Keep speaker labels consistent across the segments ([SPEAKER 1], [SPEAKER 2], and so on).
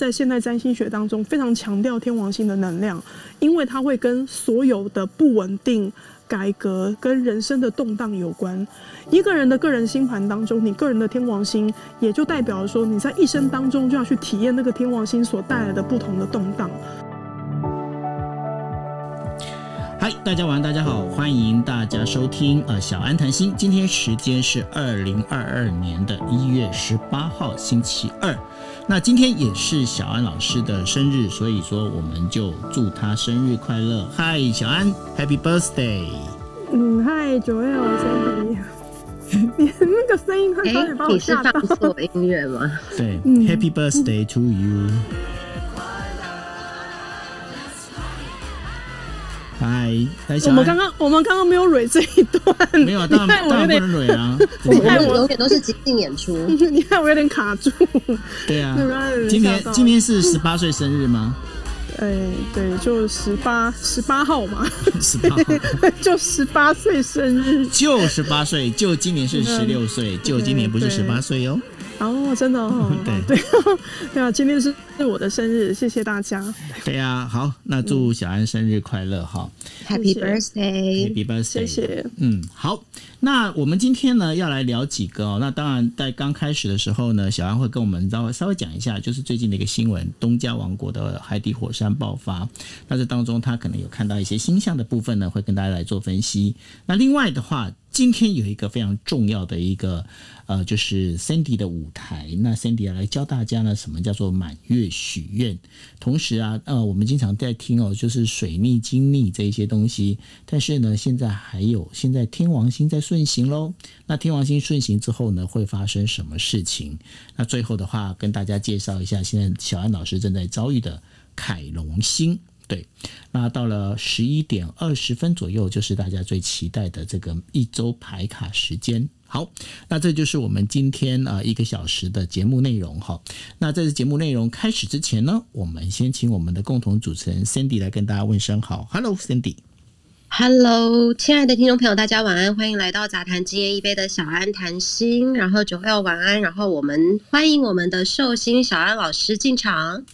[SPEAKER 1] 在现代占星学当中非常强调天王星的能量，因为它会跟所有的不稳定、改革跟人生的动荡有关。一个人的个人星盘当中，你个人的天王星也就代表说你在一生当中就要去体验那个天王星所带来的不同的动荡。
[SPEAKER 2] 嗨，大家晚安，大家好，欢迎大家收听呃小安谈心。今天时间是二零二二年的一月十八号星期二，那今天也是小安老师的生日，所以说我们就祝他生日快乐。嗨，小安，Happy Birthday！
[SPEAKER 1] 嗯，嗨，九月我生日，你那个声音，他差点把我吓到。
[SPEAKER 3] 你是放错音乐吗？
[SPEAKER 2] 对、嗯、，Happy Birthday to you。嗨，
[SPEAKER 1] 我们刚刚我们刚刚没有蕊这一段，
[SPEAKER 2] 没有，当然当然不能蕊啊！
[SPEAKER 3] 你看我永远都是即兴演出，
[SPEAKER 1] 你看我有点卡住。
[SPEAKER 2] 对啊，今年今年是十八岁生日吗？
[SPEAKER 1] 哎、欸，对，就十八十八号嘛，
[SPEAKER 2] 十八号
[SPEAKER 1] 就十八岁生日，
[SPEAKER 2] 就十八岁，就今年是十六岁，就今年不是十八岁哟。
[SPEAKER 1] 哦，真的哦，
[SPEAKER 2] 对
[SPEAKER 1] 对 对啊，今天是是我的生日，谢谢大家。
[SPEAKER 2] 对啊，好，那祝小安生日快乐哈
[SPEAKER 3] ，Happy Birthday，Happy
[SPEAKER 2] Birthday，
[SPEAKER 1] 谢谢。
[SPEAKER 2] 嗯，好，那我们今天呢要来聊几个哦。那当然，在刚开始的时候呢，小安会跟我们稍微稍微讲一下，就是最近的一个新闻，东加王国的海底火山爆发。那这当中他可能有看到一些星象的部分呢，会跟大家来做分析。那另外的话，今天有一个非常重要的一个。呃，就是 Sandy 的舞台，那 Sandy 要来教大家呢，什么叫做满月许愿。同时啊，呃，我们经常在听哦，就是水逆、金逆这一些东西。但是呢，现在还有现在天王星在顺行喽。那天王星顺行之后呢，会发生什么事情？那最后的话，跟大家介绍一下，现在小安老师正在遭遇的凯龙星。对，那到了十一点二十分左右，就是大家最期待的这个一周排卡时间。好，那这就是我们今天呃一个小时的节目内容哈。那在这节目内容开始之前呢，我们先请我们的共同主持人 Cindy 来跟大家问声好。Hello，Cindy。
[SPEAKER 3] Hello，亲爱的听众朋友，大家晚安，欢迎来到杂谈今夜一杯的小安谈心。然后九六晚安，然后我们欢迎我们的寿星小安老师进场。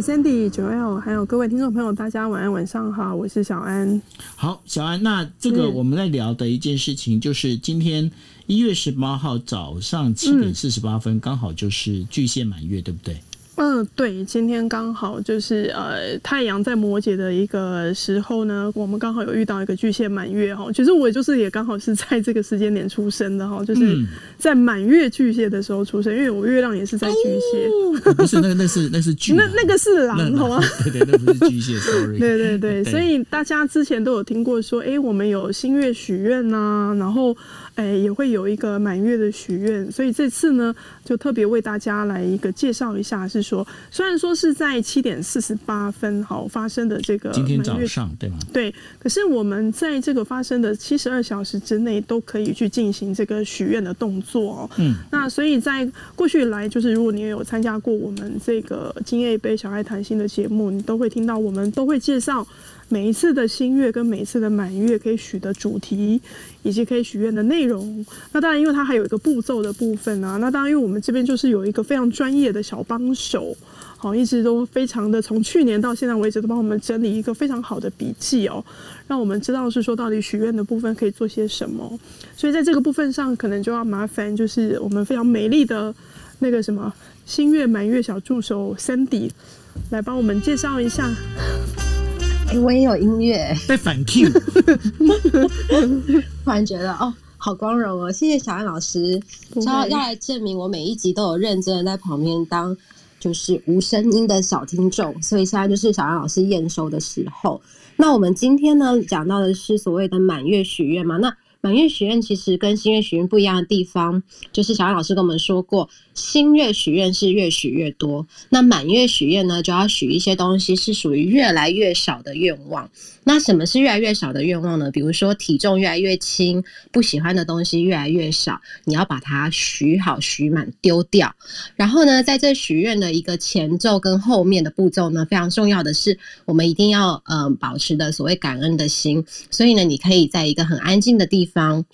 [SPEAKER 1] Sandy、Joel，还有各位听众朋友，大家晚安，晚上好，我是小安。
[SPEAKER 2] 好，小安，那这个我们在聊的一件事情，就是今天一月十八号早上七点四十八分，刚好就是巨蟹满月，对不对？
[SPEAKER 1] 嗯，对，今天刚好就是呃，太阳在摩羯的一个时候呢，我们刚好有遇到一个巨蟹满月哈。其实我就是也刚好是在这个时间点出生的哈，就是在满月巨蟹的时候出生，因为我月亮也是在巨蟹。
[SPEAKER 2] 哦、不是那个，那是那是巨，
[SPEAKER 1] 那那个是狼，好吗？
[SPEAKER 2] 对对，那不是巨蟹，sorry。
[SPEAKER 1] 对对对，所以大家之前都有听过说，哎，我们有新月许愿呐，然后。哎，也会有一个满月的许愿，所以这次呢，就特别为大家来一个介绍一下，是说，虽然说是在七点四十八分好发生的这个
[SPEAKER 2] 今天早上对吗？
[SPEAKER 1] 对，可是我们在这个发生的七十二小时之内，都可以去进行这个许愿的动作哦。嗯，那所以在过去以来，就是如果你有参加过我们这个今夜一杯小爱谈心的节目，你都会听到我们都会介绍。每一次的新月跟每一次的满月可以许的主题，以及可以许愿的内容。那当然，因为它还有一个步骤的部分啊。那当然，因为我们这边就是有一个非常专业的小帮手，好，一直都非常的从去年到现在为止都帮我们整理一个非常好的笔记哦，让我们知道是说到底许愿的部分可以做些什么。所以在这个部分上，可能就要麻烦就是我们非常美丽的那个什么新月满月小助手 Sandy 来帮我们介绍一下。
[SPEAKER 3] 哎、欸，我也有音乐，
[SPEAKER 2] 被反 Q，
[SPEAKER 3] 突然觉得哦，好光荣哦！谢谢小安老师，要要来证明我每一集都有认真的在旁边当就是无声音的小听众，所以现在就是小安老师验收的时候。那我们今天呢，讲到的是所谓的满月许愿嘛？那满月许愿其实跟新月许愿不一样的地方，就是小安老师跟我们说过，新月许愿是越许越多，那满月许愿呢，就要许一些东西是属于越来越少的愿望。那什么是越来越少的愿望呢？比如说体重越来越轻，不喜欢的东西越来越少，你要把它许好、许满、丢掉。然后呢，在这许愿的一个前奏跟后面的步骤呢，非常重要的是，我们一定要嗯、保持的所谓感恩的心。所以呢，你可以在一个很安静的地方。方。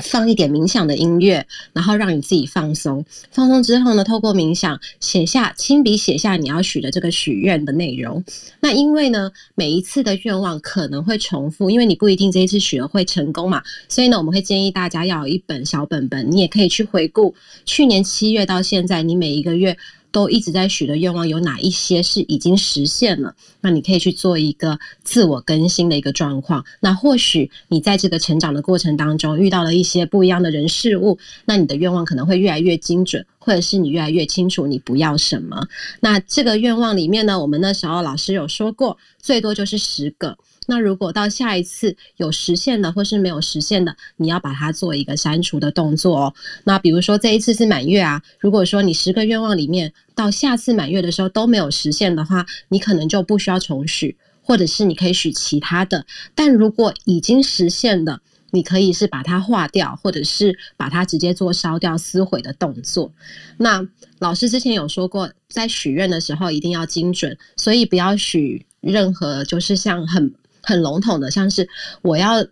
[SPEAKER 3] 放一点冥想的音乐，然后让你自己放松。放松之后呢，透过冥想写下，亲笔写下你要许的这个许愿的内容。那因为呢，每一次的愿望可能会重复，因为你不一定这一次许了会成功嘛。所以呢，我们会建议大家要有一本小本本，你也可以去回顾去年七月到现在，你每一个月。都一直在许的愿望有哪一些是已经实现了？那你可以去做一个自我更新的一个状况。那或许你在这个成长的过程当中遇到了一些不一样的人事物，那你的愿望可能会越来越精准，或者是你越来越清楚你不要什么。那这个愿望里面呢，我们那时候老师有说过，最多就是十个。那如果到下一次有实现的或是没有实现的，你要把它做一个删除的动作哦。那比如说这一次是满月啊，如果说你十个愿望里面到下次满月的时候都没有实现的话，你可能就不需要重许，或者是你可以许其他的。但如果已经实现的，你可以是把它划掉，或者是把它直接做烧掉、撕毁的动作。那老师之前有说过，在许愿的时候一定要精准，所以不要许任何就是像很。很笼统的，像是我要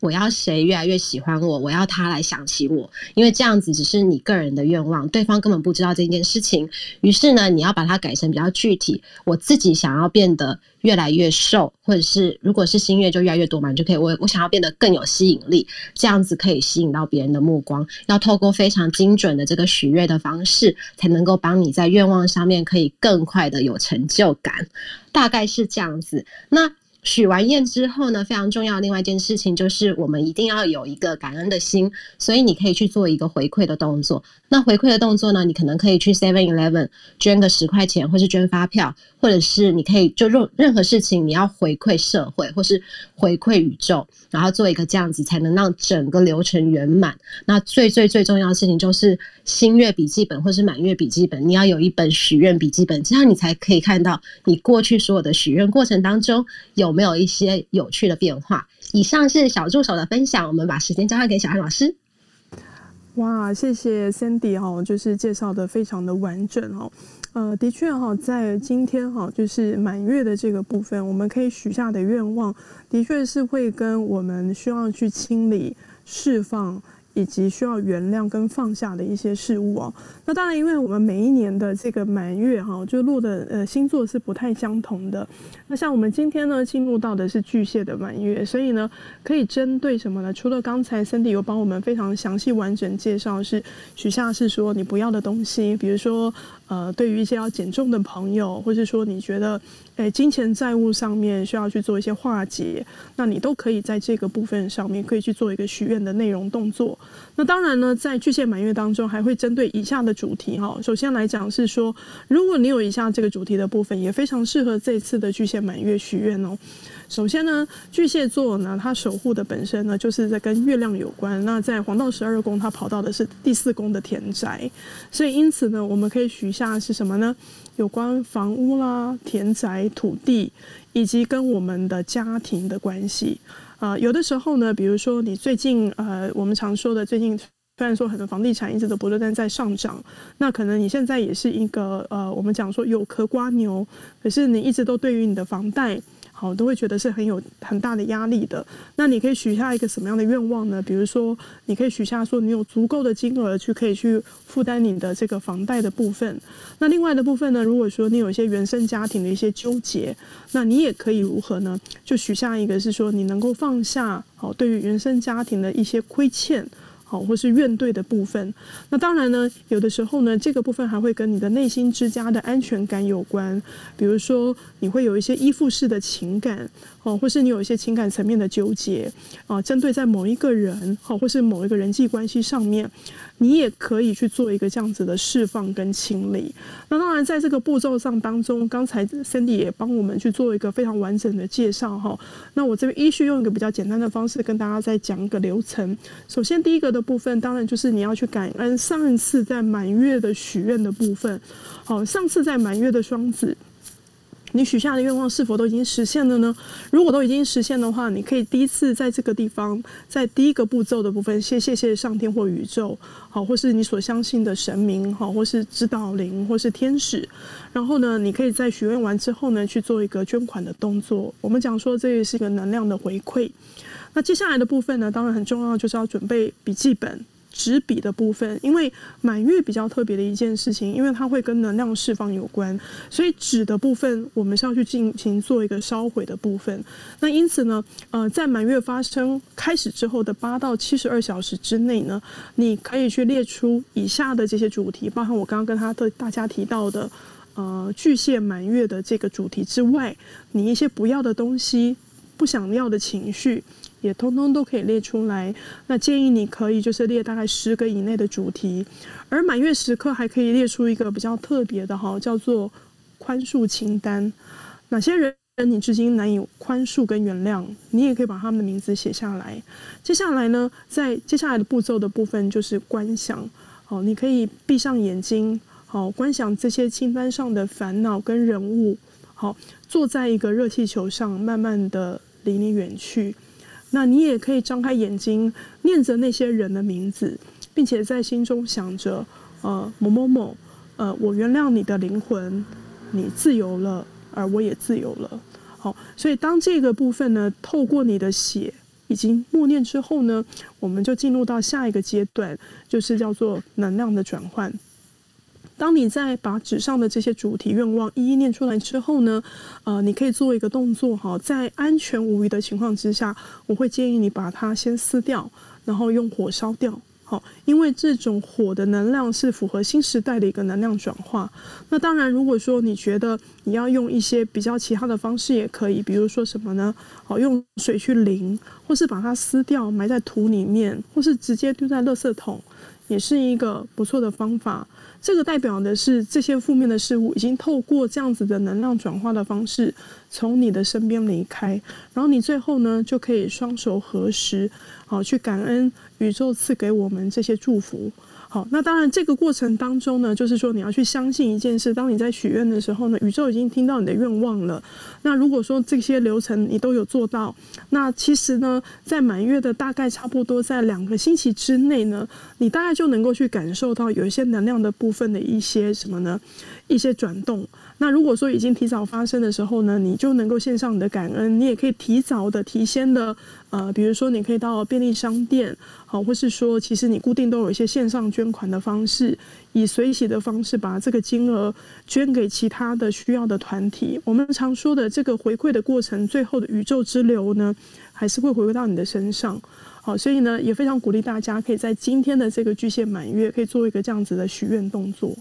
[SPEAKER 3] 我要谁越来越喜欢我，我要他来想起我，因为这样子只是你个人的愿望，对方根本不知道这件事情。于是呢，你要把它改成比较具体，我自己想要变得越来越瘦，或者是如果是新月就越来越多嘛，你就可以我我想要变得更有吸引力，这样子可以吸引到别人的目光。要透过非常精准的这个许愿的方式，才能够帮你在愿望上面可以更快的有成就感，大概是这样子。那。许完愿之后呢，非常重要另外一件事情就是，我们一定要有一个感恩的心，所以你可以去做一个回馈的动作。那回馈的动作呢，你可能可以去 Seven Eleven 捐个十块钱，或是捐发票，或者是你可以就任任何事情，你要回馈社会或是回馈宇宙，然后做一个这样子，才能让整个流程圆满。那最最最重要的事情就是新月笔记本或是满月笔记本，你要有一本许愿笔记本，这样你才可以看到你过去所有的许愿过程当中有没有一些有趣的变化？以上是小助手的分享，我们把时间交换给小安老师。
[SPEAKER 1] 哇，谢谢 Sandy 哈，就是介绍的非常的完整哈。呃，的确哈，在今天哈，就是满月的这个部分，我们可以许下的愿望，的确是会跟我们需要去清理、释放。以及需要原谅跟放下的一些事物哦。那当然，因为我们每一年的这个满月哈，就落的呃星座是不太相同的。那像我们今天呢，进入到的是巨蟹的满月，所以呢，可以针对什么呢？除了刚才 Cindy 有帮我们非常详细完整介绍，是许下是说你不要的东西，比如说呃，对于一些要减重的朋友，或是说你觉得。诶，金钱债务上面需要去做一些化解，那你都可以在这个部分上面可以去做一个许愿的内容动作。那当然呢，在巨蟹满月当中，还会针对以下的主题哈。首先来讲是说，如果你有以下这个主题的部分，也非常适合这次的巨蟹满月许愿哦。首先呢，巨蟹座呢，它守护的本身呢，就是在跟月亮有关。那在黄道十二宫，它跑到的是第四宫的田宅，所以因此呢，我们可以许下是什么呢？有关房屋啦、田宅、土地，以及跟我们的家庭的关系。啊、呃，有的时候呢，比如说你最近呃，我们常说的最近，虽然说很多房地产一直都不断在上涨，那可能你现在也是一个呃，我们讲说有壳瓜牛，可是你一直都对于你的房贷。好，都会觉得是很有很大的压力的。那你可以许下一个什么样的愿望呢？比如说，你可以许下说，你有足够的金额去可以去负担你的这个房贷的部分。那另外的部分呢，如果说你有一些原生家庭的一些纠结，那你也可以如何呢？就许下一个是说，你能够放下好，对于原生家庭的一些亏欠。好，或是怨怼的部分。那当然呢，有的时候呢，这个部分还会跟你的内心之家的安全感有关。比如说，你会有一些依附式的情感，哦，或是你有一些情感层面的纠结啊，针对在某一个人，好，或是某一个人际关系上面。你也可以去做一个这样子的释放跟清理。那当然，在这个步骤上当中，刚才 Cindy 也帮我们去做一个非常完整的介绍哈。那我这边依序用一个比较简单的方式跟大家再讲一个流程。首先，第一个的部分，当然就是你要去感恩上一次在满月的许愿的部分。好，上次在满月的双子。你许下的愿望是否都已经实现了呢？如果都已经实现的话，你可以第一次在这个地方，在第一个步骤的部分，先谢谢上天或宇宙，好，或是你所相信的神明，好，或是指导灵，或是天使。然后呢，你可以在许愿完之后呢，去做一个捐款的动作。我们讲说，这也是一个能量的回馈。那接下来的部分呢，当然很重要，就是要准备笔记本。纸笔的部分，因为满月比较特别的一件事情，因为它会跟能量释放有关，所以纸的部分我们是要去进行做一个烧毁的部分。那因此呢，呃，在满月发生开始之后的八到七十二小时之内呢，你可以去列出以下的这些主题，包含我刚刚跟他的大家提到的，呃，巨蟹满月的这个主题之外，你一些不要的东西，不想要的情绪。也通通都可以列出来。那建议你可以就是列大概十个以内的主题，而满月时刻还可以列出一个比较特别的哈，叫做宽恕清单。哪些人你至今难以宽恕跟原谅，你也可以把他们的名字写下来。接下来呢，在接下来的步骤的部分就是观想。好，你可以闭上眼睛，好，观想这些清单上的烦恼跟人物，好，坐在一个热气球上，慢慢的离你远去。那你也可以张开眼睛，念着那些人的名字，并且在心中想着，呃，某某某，呃，我原谅你的灵魂，你自由了，而我也自由了。好，所以当这个部分呢，透过你的血已经默念之后呢，我们就进入到下一个阶段，就是叫做能量的转换。当你在把纸上的这些主题愿望一一念出来之后呢，呃，你可以做一个动作哈，在安全无虞的情况之下，我会建议你把它先撕掉，然后用火烧掉，好，因为这种火的能量是符合新时代的一个能量转化。那当然，如果说你觉得你要用一些比较其他的方式也可以，比如说什么呢？好，用水去淋，或是把它撕掉埋在土里面，或是直接丢在垃圾桶，也是一个不错的方法。这个代表的是这些负面的事物已经透过这样子的能量转化的方式从你的身边离开，然后你最后呢就可以双手合十，好，去感恩宇宙赐给我们这些祝福。好，那当然，这个过程当中呢，就是说你要去相信一件事：当你在许愿的时候呢，宇宙已经听到你的愿望了。那如果说这些流程你都有做到，那其实呢，在满月的大概差不多在两个星期之内呢，你大概就能够去感受到有一些能量的部分的一些什么呢？一些转动。那如果说已经提早发生的时候呢，你就能够献上你的感恩。你也可以提早的、提前的，呃，比如说你可以到便利商店，好，或是说其实你固定都有一些线上捐款的方式，以随喜的方式把这个金额捐给其他的需要的团体。我们常说的这个回馈的过程，最后的宇宙之流呢，还是会回归到你的身上。好，所以呢，也非常鼓励大家可以在今天的这个巨蟹满月，可以做一个这样子的许愿动作。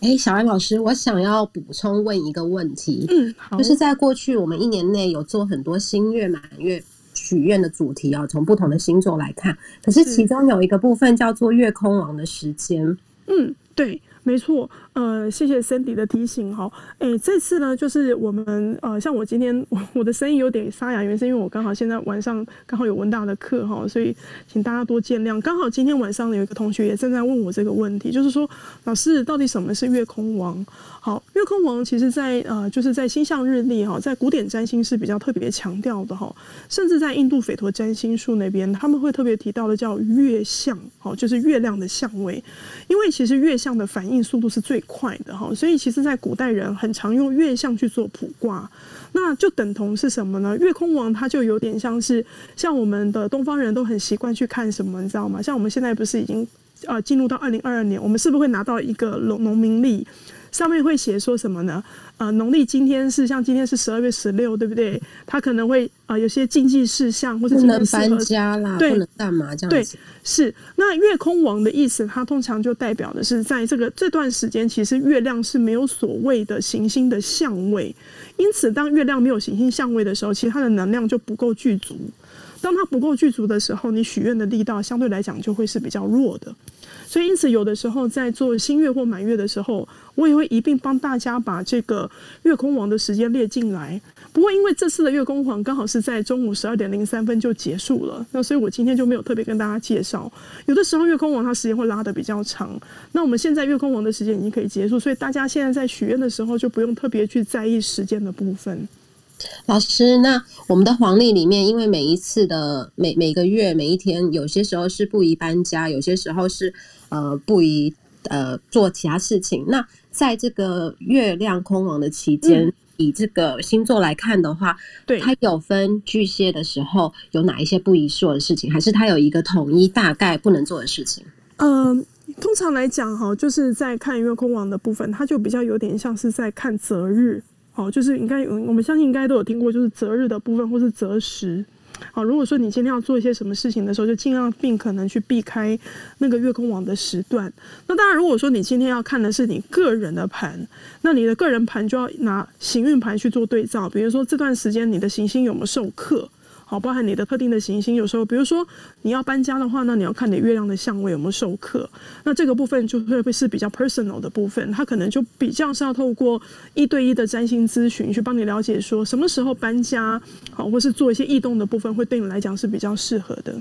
[SPEAKER 3] 哎，小安老师，我想要补充问一个问题，嗯，就是在过去我们一年内有做很多新月满月许愿的主题啊，从不同的星座来看，可是其中有一个部分叫做月空王的时间，
[SPEAKER 1] 嗯，对。没错，呃，谢谢 Sandy 的提醒哈。哎，这次呢，就是我们呃，像我今天我 我的声音有点沙哑，原因是因为我刚好现在晚上刚好有文大的课哈，所以请大家多见谅。刚好今天晚上有一个同学也正在问我这个问题，就是说老师到底什么是月空王？好，月空王其实在呃，就是在星象日历哈，在古典占星是比较特别强调的哈，甚至在印度斐陀占星术那边，他们会特别提到的叫月相，好，就是月亮的相位，因为其实月相的反应速度是最快的哈，所以其实在古代人很常用月相去做卜卦，那就等同是什么呢？月空王它就有点像是像我们的东方人都很习惯去看什么，你知道吗？像我们现在不是已经呃进入到二零二二年，我们是不是会拿到一个农农民历？上面会写说什么呢？呃，农历今天是像今天是十二月十六，对不对？他可能会呃有些禁忌事项，或者不
[SPEAKER 3] 能搬家啦，对，不能干嘛这样子？
[SPEAKER 1] 对，是。那月空王的意思，它通常就代表的是在这个这段时间，其实月亮是没有所谓的行星的相位，因此当月亮没有行星相位的时候，其实它的能量就不够具足。当它不够具足的时候，你许愿的力道相对来讲就会是比较弱的。所以因此有的时候在做新月或满月的时候，我也会一并帮大家把这个月空王的时间列进来。不过因为这次的月空王刚好是在中午十二点零三分就结束了，那所以我今天就没有特别跟大家介绍。有的时候月空王它时间会拉得比较长，那我们现在月空王的时间已经可以结束，所以大家现在在许愿的时候就不用特别去在意时间的部分。
[SPEAKER 3] 老师，那我们的黄历里面，因为每一次的每每个月每一天，有些时候是不宜搬家，有些时候是呃不宜呃做其他事情。那在这个月亮空亡的期间，嗯、以这个星座来看的话，对，它有分巨蟹的时候有哪一些不宜做的事情，还是它有一个统一大概不能做的事情？
[SPEAKER 1] 嗯，通常来讲哈，就是在看月空亡的部分，它就比较有点像是在看择日。哦，就是应该我们相信应该都有听过，就是择日的部分或是择时。好，如果说你今天要做一些什么事情的时候，就尽量尽可能去避开那个月空网的时段。那当然，如果说你今天要看的是你个人的盘，那你的个人盘就要拿行运盘去做对照，比如说这段时间你的行星有没有受克。好，包含你的特定的行星，有时候，比如说你要搬家的话，那你要看你月亮的相位有没有受克，那这个部分就会会是比较 personal 的部分，它可能就比较是要透过一对一的占星咨询去帮你了解说什么时候搬家，好，或是做一些异动的部分，会对你来讲是比较适合的。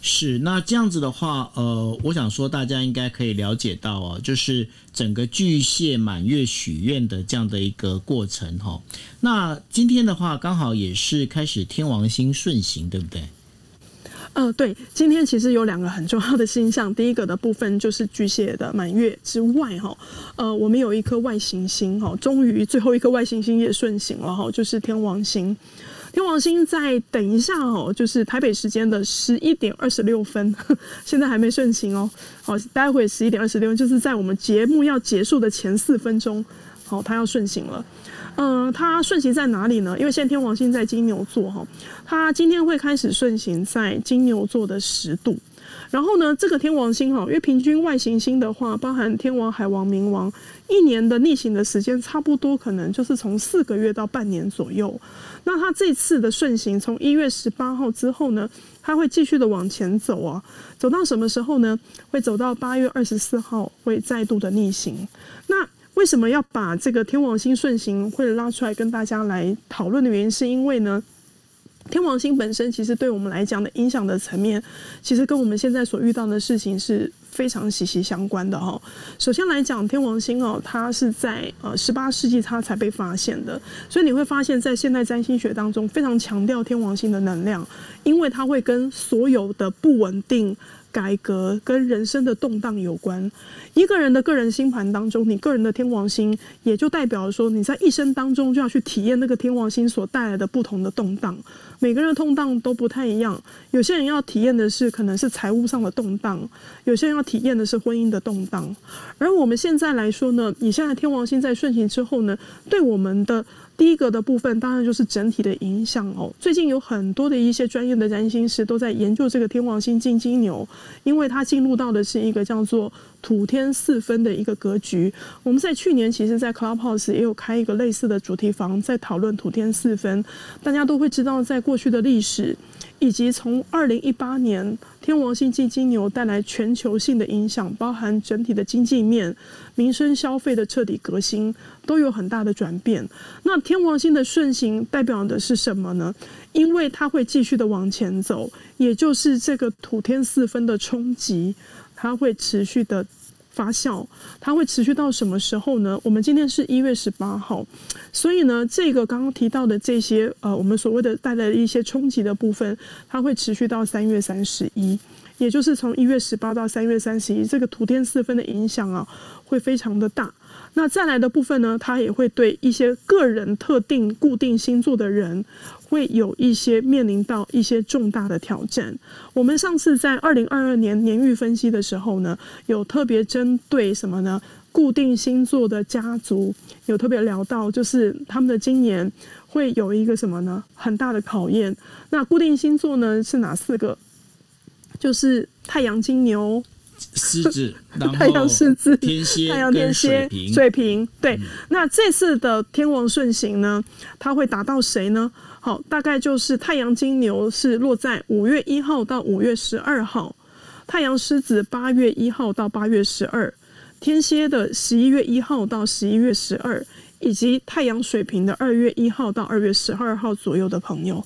[SPEAKER 2] 是，那这样子的话，呃，我想说大家应该可以了解到哦，就是整个巨蟹满月许愿的这样的一个过程哈。那今天的话，刚好也是开始天王星顺行，对不对？
[SPEAKER 1] 呃，对，今天其实有两个很重要的星象，第一个的部分就是巨蟹的满月之外哈，呃，我们有一颗外行星哈，终于最后一颗外行星也顺行了哈，就是天王星。天王星在等一下哦，就是台北时间的十一点二十六分，现在还没顺行哦。好，待会十一点二十六，就是在我们节目要结束的前四分钟，好，它要顺行了。嗯、它顺行在哪里呢？因为现在天王星在金牛座哈，它今天会开始顺行在金牛座的十度。然后呢，这个天王星哈，因为平均外行星的话，包含天王、海王、冥王，一年的逆行的时间差不多，可能就是从四个月到半年左右。那它这次的顺行，从一月十八号之后呢，它会继续的往前走啊，走到什么时候呢？会走到八月二十四号，会再度的逆行。那为什么要把这个天王星顺行会拉出来跟大家来讨论的原因，是因为呢，天王星本身其实对我们来讲的影响的层面，其实跟我们现在所遇到的事情是非常息息相关的哈。首先来讲，天王星哦，它是在呃十八世纪它才被发现的，所以你会发现在现代占星学当中非常强调天王星的能量，因为它会跟所有的不稳定。改革跟人生的动荡有关。一个人的个人星盘当中，你个人的天王星，也就代表说你在一生当中就要去体验那个天王星所带来的不同的动荡。每个人的动荡都不太一样。有些人要体验的是可能是财务上的动荡，有些人要体验的是婚姻的动荡。而我们现在来说呢，你现在天王星在顺行之后呢，对我们的。第一个的部分当然就是整体的影响哦。最近有很多的一些专业的占星师都在研究这个天王星进金牛，因为它进入到的是一个叫做土天四分的一个格局。我们在去年其实，在 Clubhouse 也有开一个类似的主题房，在讨论土天四分。大家都会知道，在过去的历史。以及从二零一八年天王星进金牛带来全球性的影响，包含整体的经济面、民生消费的彻底革新，都有很大的转变。那天王星的顺行代表的是什么呢？因为它会继续的往前走，也就是这个土天四分的冲击，它会持续的。发酵，它会持续到什么时候呢？我们今天是一月十八号，所以呢，这个刚刚提到的这些呃，我们所谓的带来的一些冲击的部分，它会持续到三月三十一，也就是从一月十八到三月三十一，这个土天四分的影响啊，会非常的大。那再来的部分呢，它也会对一些个人特定固定星座的人。会有一些面临到一些重大的挑战。我们上次在二零二二年年运分析的时候呢，有特别针对什么呢？固定星座的家族有特别聊到，就是他们的今年会有一个什么呢？很大的考验。那固定星座呢是哪四个？就是太阳金牛、
[SPEAKER 2] 狮子、
[SPEAKER 1] 太阳狮子、
[SPEAKER 2] 天蝎、
[SPEAKER 1] 太阳天蝎、水瓶。对，嗯、那这次的天王顺行呢，它会达到谁呢？好，大概就是太阳金牛是落在五月一号到五月十二号，太阳狮子八月一号到八月十二，天蝎的十一月一号到十一月十二，以及太阳水瓶的二月一号到二月十二号左右的朋友，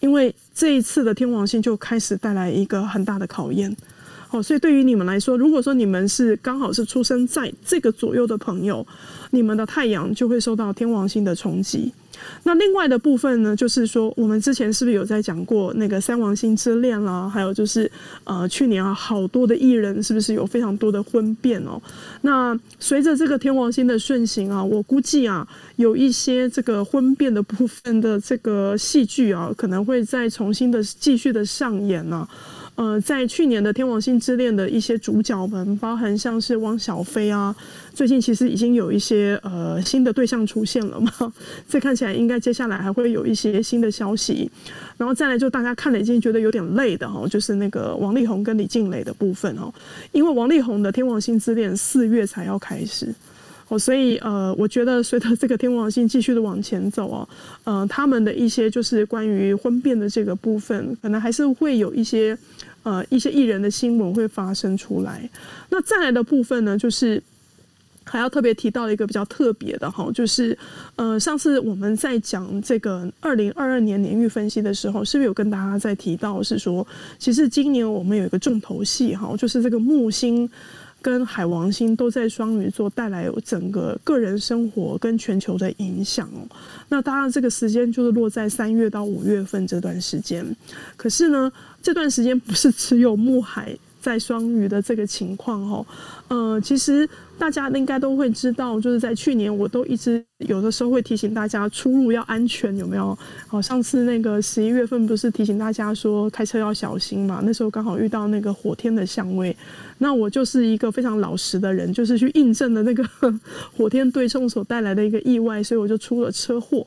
[SPEAKER 1] 因为这一次的天王星就开始带来一个很大的考验。好，所以对于你们来说，如果说你们是刚好是出生在这个左右的朋友，你们的太阳就会受到天王星的冲击。那另外的部分呢，就是说我们之前是不是有在讲过那个三王星之恋啦？还有就是呃，去年啊，好多的艺人是不是有非常多的婚变哦？那随着这个天王星的顺行啊，我估计啊，有一些这个婚变的部分的这个戏剧啊，可能会再重新的继续的上演呢、啊。呃，在去年的《天王星之恋》的一些主角们，包含像是汪小菲啊，最近其实已经有一些呃新的对象出现了嘛，这看起来应该接下来还会有一些新的消息。然后再来就大家看了已经觉得有点累的哈，就是那个王力宏跟李静蕾的部分哦，因为王力宏的《天王星之恋》四月才要开始。哦，所以呃，我觉得随着这个天王星继续的往前走哦，呃，他们的一些就是关于婚变的这个部分，可能还是会有一些呃一些艺人的新闻会发生出来。那再来的部分呢，就是还要特别提到一个比较特别的哈，就是呃，上次我们在讲这个二零二二年年运分析的时候，是不是有跟大家在提到是说，其实今年我们有一个重头戏哈，就是这个木星。跟海王星都在双鱼座，带来整个个人生活跟全球的影响哦。那当然，这个时间就是落在三月到五月份这段时间。可是呢，这段时间不是只有木海。在双鱼的这个情况哦，呃，其实大家应该都会知道，就是在去年我都一直有的时候会提醒大家出入要安全，有没有？好，上次那个十一月份不是提醒大家说开车要小心嘛？那时候刚好遇到那个火天的相位，那我就是一个非常老实的人，就是去印证了那个 火天对冲所带来的一个意外，所以我就出了车祸。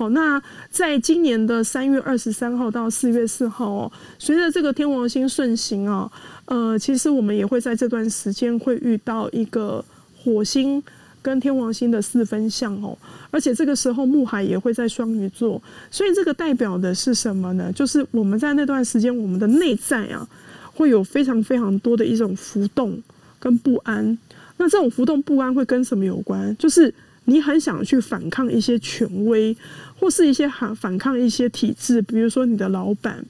[SPEAKER 1] 好，那在今年的三月二十三号到四月四号哦，随着这个天王星顺行啊，呃，其实我们也会在这段时间会遇到一个火星跟天王星的四分相哦，而且这个时候木海也会在双鱼座，所以这个代表的是什么呢？就是我们在那段时间，我们的内在啊，会有非常非常多的一种浮动跟不安。那这种浮动不安会跟什么有关？就是。你很想去反抗一些权威，或是一些反反抗一些体制，比如说你的老板，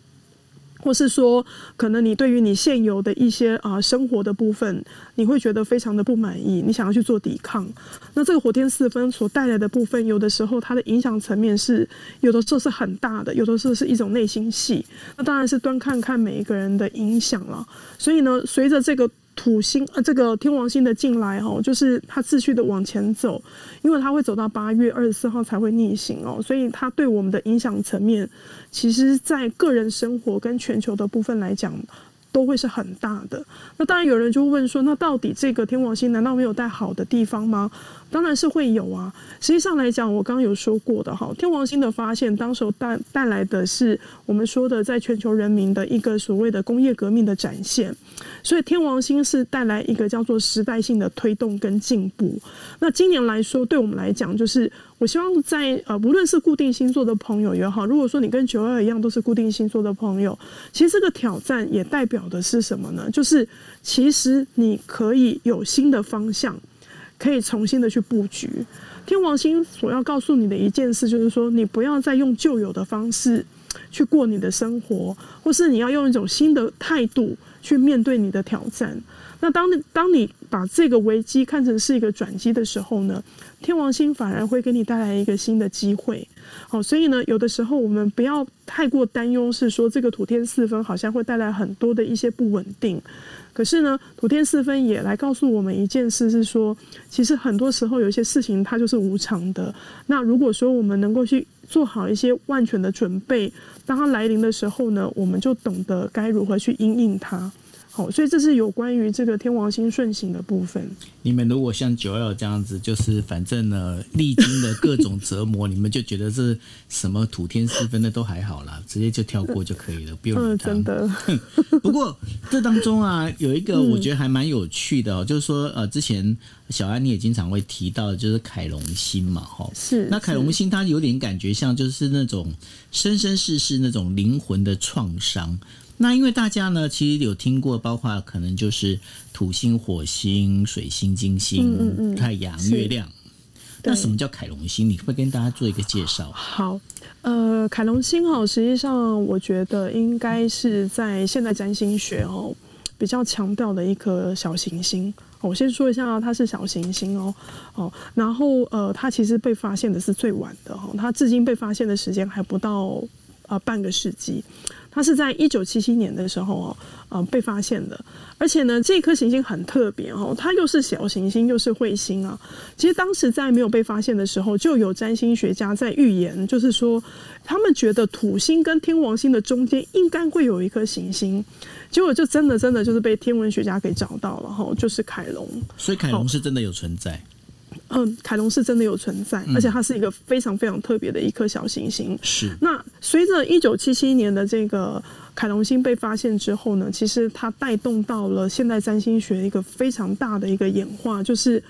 [SPEAKER 1] 或是说可能你对于你现有的一些啊生活的部分，你会觉得非常的不满意，你想要去做抵抗。那这个火天四分所带来的部分，有的时候它的影响层面是有的时候是很大的，有的时候是一种内心戏。那当然是端看看每一个人的影响了。所以呢，随着这个。土星呃，这个天王星的进来哦，就是它持续的往前走，因为它会走到八月二十四号才会逆行哦，所以它对我们的影响层面，其实在个人生活跟全球的部分来讲，都会是很大的。那当然有人就问说，那到底这个天王星难道没有带好的地方吗？当然是会有啊。实际上来讲，我刚刚有说过的哈，天王星的发现，当时候带带来的是我们说的在全球人民的一个所谓的工业革命的展现。所以天王星是带来一个叫做时代性的推动跟进步。那今年来说，对我们来讲，就是我希望在呃，无论是固定星座的朋友也好，如果说你跟九二一样都是固定星座的朋友，其实这个挑战也代表的是什么呢？就是其实你可以有新的方向，可以重新的去布局。天王星所要告诉你的一件事，就是说你不要再用旧有的方式去过你的生活，或是你要用一种新的态度。去面对你的挑战。那当你当你把这个危机看成是一个转机的时候呢，天王星反而会给你带来一个新的机会。好，所以呢，有的时候我们不要太过担忧，是说这个土天四分好像会带来很多的一些不稳定。可是呢，土天四分也来告诉我们一件事，是说其实很多时候有些事情它就是无常的。那如果说我们能够去做好一些万全的准备，当它来临的时候呢，我们就懂得该如何去应应它。好，所以这是有关于这个天王星顺行的部分。
[SPEAKER 2] 你们如果像九二这样子，就是反正呢，历经了各种折磨，你们就觉得是什么土天四分的都还好啦，直接就跳过就可以了，不用理他。
[SPEAKER 1] 真的。
[SPEAKER 2] 不过这当中啊，有一个我觉得还蛮有趣的哦，就是说呃，之前小安你也经常会提到，就是凯龙星嘛，哈。
[SPEAKER 1] 是。
[SPEAKER 2] 那凯龙星它有点感觉像，就是那种生生世世那种灵魂的创伤。那因为大家呢，其实有听过，包括可能就是土星、火星、水星、金星、嗯嗯、太阳、月亮。那什么叫凯龙星？你会不可以跟大家做一个介绍？
[SPEAKER 1] 好，呃，凯龙星哈，实际上我觉得应该是在现代占星学哦比较强调的一颗小行星。我先说一下，它是小行星哦，哦，然后呃，它其实被发现的是最晚的哈，它至今被发现的时间还不到呃半个世纪。它是在一九七七年的时候哦，呃，被发现的。而且呢，这颗行星很特别哦，它又是小行星，又是彗星啊。其实当时在没有被发现的时候，就有占星学家在预言，就是说他们觉得土星跟天王星的中间应该会有一颗行星。结果就真的真的就是被天文学家给找到了哈，就是凯龙。
[SPEAKER 2] 所以凯龙是真的有存在。
[SPEAKER 1] 嗯，凯龙是真的有存在，而且它是一个非常非常特别的一颗小行星。
[SPEAKER 2] 是。
[SPEAKER 1] 那随着一九七七年的这个凯龙星被发现之后呢，其实它带动到了现代占星学一个非常大的一个演化，就是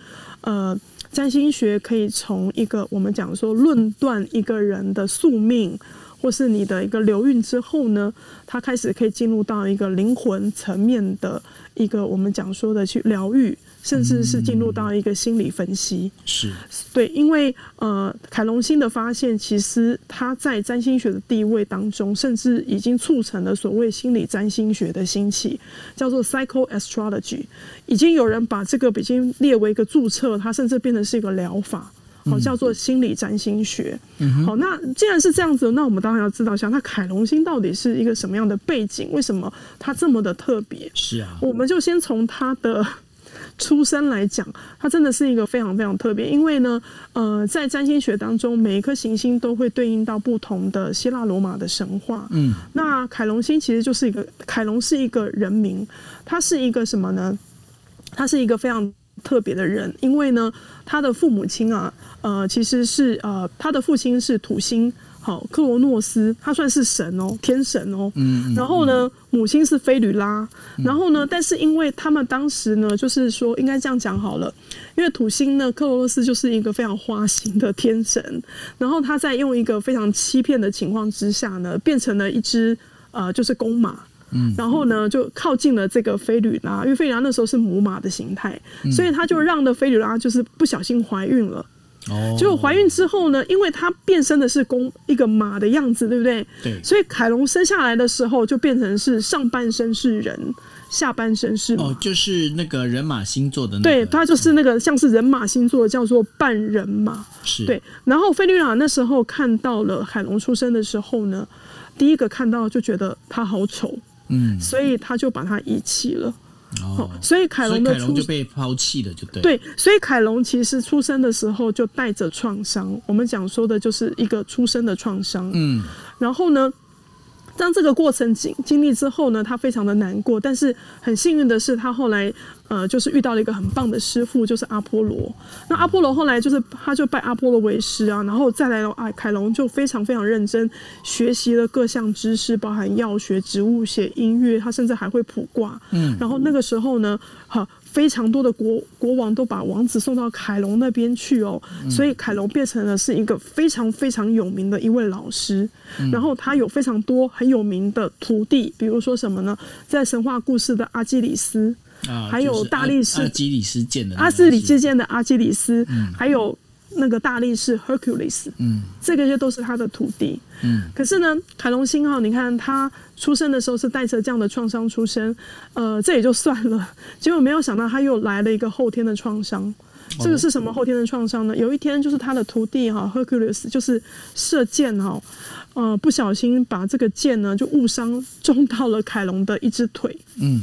[SPEAKER 1] 呃，占星学可以从一个我们讲说论断一个人的宿命，或是你的一个流运之后呢，它开始可以进入到一个灵魂层面的一个我们讲说的去疗愈。甚至是进入到一个心理分析，
[SPEAKER 2] 是
[SPEAKER 1] 对，因为呃，凯龙星的发现，其实它在占星学的地位当中，甚至已经促成了所谓心理占星学的兴起，叫做 psychoastrology，已经有人把这个已经列为一个注册，它甚至变成是一个疗法，好，叫做心理占星学。好，那既然是这样子，那我们当然要知道一下，那凯龙星到底是一个什么样的背景？为什么它这么的特别？
[SPEAKER 2] 是啊，
[SPEAKER 1] 我们就先从它的。出生来讲，它真的是一个非常非常特别，因为呢，呃，在占星学当中，每一颗行星都会对应到不同的希腊罗马的神话。嗯，那凯龙星其实就是一个凯龙是一个人名，他是一个什么呢？他是一个非常特别的人，因为呢，他的父母亲啊，呃，其实是呃，他的父亲是土星。好，克罗诺斯他算是神哦，天神哦。嗯，嗯，然后呢，母亲是菲吕拉。嗯。然后呢，但是因为他们当时呢，就是说应该这样讲好了，因为土星呢，克罗诺斯就是一个非常花心的天神。然后他在用一个非常欺骗的情况之下呢，变成了一只呃，就是公马。嗯。然后呢，就靠近了这个菲吕拉，因为菲吕拉那时候是母马的形态，所以他就让的菲吕拉就是不小心怀孕了。结果怀孕之后呢，因为她变身的是公一个马的样子，对不对？
[SPEAKER 2] 对。
[SPEAKER 1] 所以凯龙生下来的时候就变成是上半身是人，下半身是马。
[SPEAKER 2] 哦，就是那个人马星座的那个。
[SPEAKER 1] 对，他就是那个像是人马星座的，叫做半人马。
[SPEAKER 2] 是。
[SPEAKER 1] 对。然后菲吕拉那时候看到了海龙出生的时候呢，第一个看到就觉得他好丑，嗯，所以他就把他遗弃了。哦，所以凯龙的出
[SPEAKER 2] 就被抛弃了，就对。
[SPEAKER 1] 对，所以凯龙其实出生的时候就带着创伤。我们讲说的就是一个出生的创伤。嗯，然后呢，当这个过程经经历之后呢，他非常的难过。但是很幸运的是，他后来。呃，就是遇到了一个很棒的师傅，就是阿波罗。那阿波罗后来就是，他就拜阿波罗为师啊，然后再来了。啊，凯龙就非常非常认真学习了各项知识，包含药学、植物学、音乐，他甚至还会卜卦。嗯，然后那个时候呢，哈，非常多的国国王都把王子送到凯龙那边去哦，所以凯龙变成了是一个非常非常有名的一位老师。然后他有非常多很有名的徒弟，比如说什么呢？在神话故事的阿基里斯。
[SPEAKER 2] 啊、
[SPEAKER 1] 还有大力士，
[SPEAKER 2] 阿基里斯剑的
[SPEAKER 1] 阿斯里之间的阿基里斯，嗯，还有那个大力士 Hercules，嗯，这个就都是他的徒弟，嗯。可是呢，凯龙星号，你看他出生的时候是带着这样的创伤出生，呃，这也就算了，结果没有想到他又来了一个后天的创伤。这个是什么后天的创伤呢？有一天就是他的徒弟哈 Hercules 就是射箭哈，呃，不小心把这个箭呢就误伤中到了凯龙的一只腿，嗯。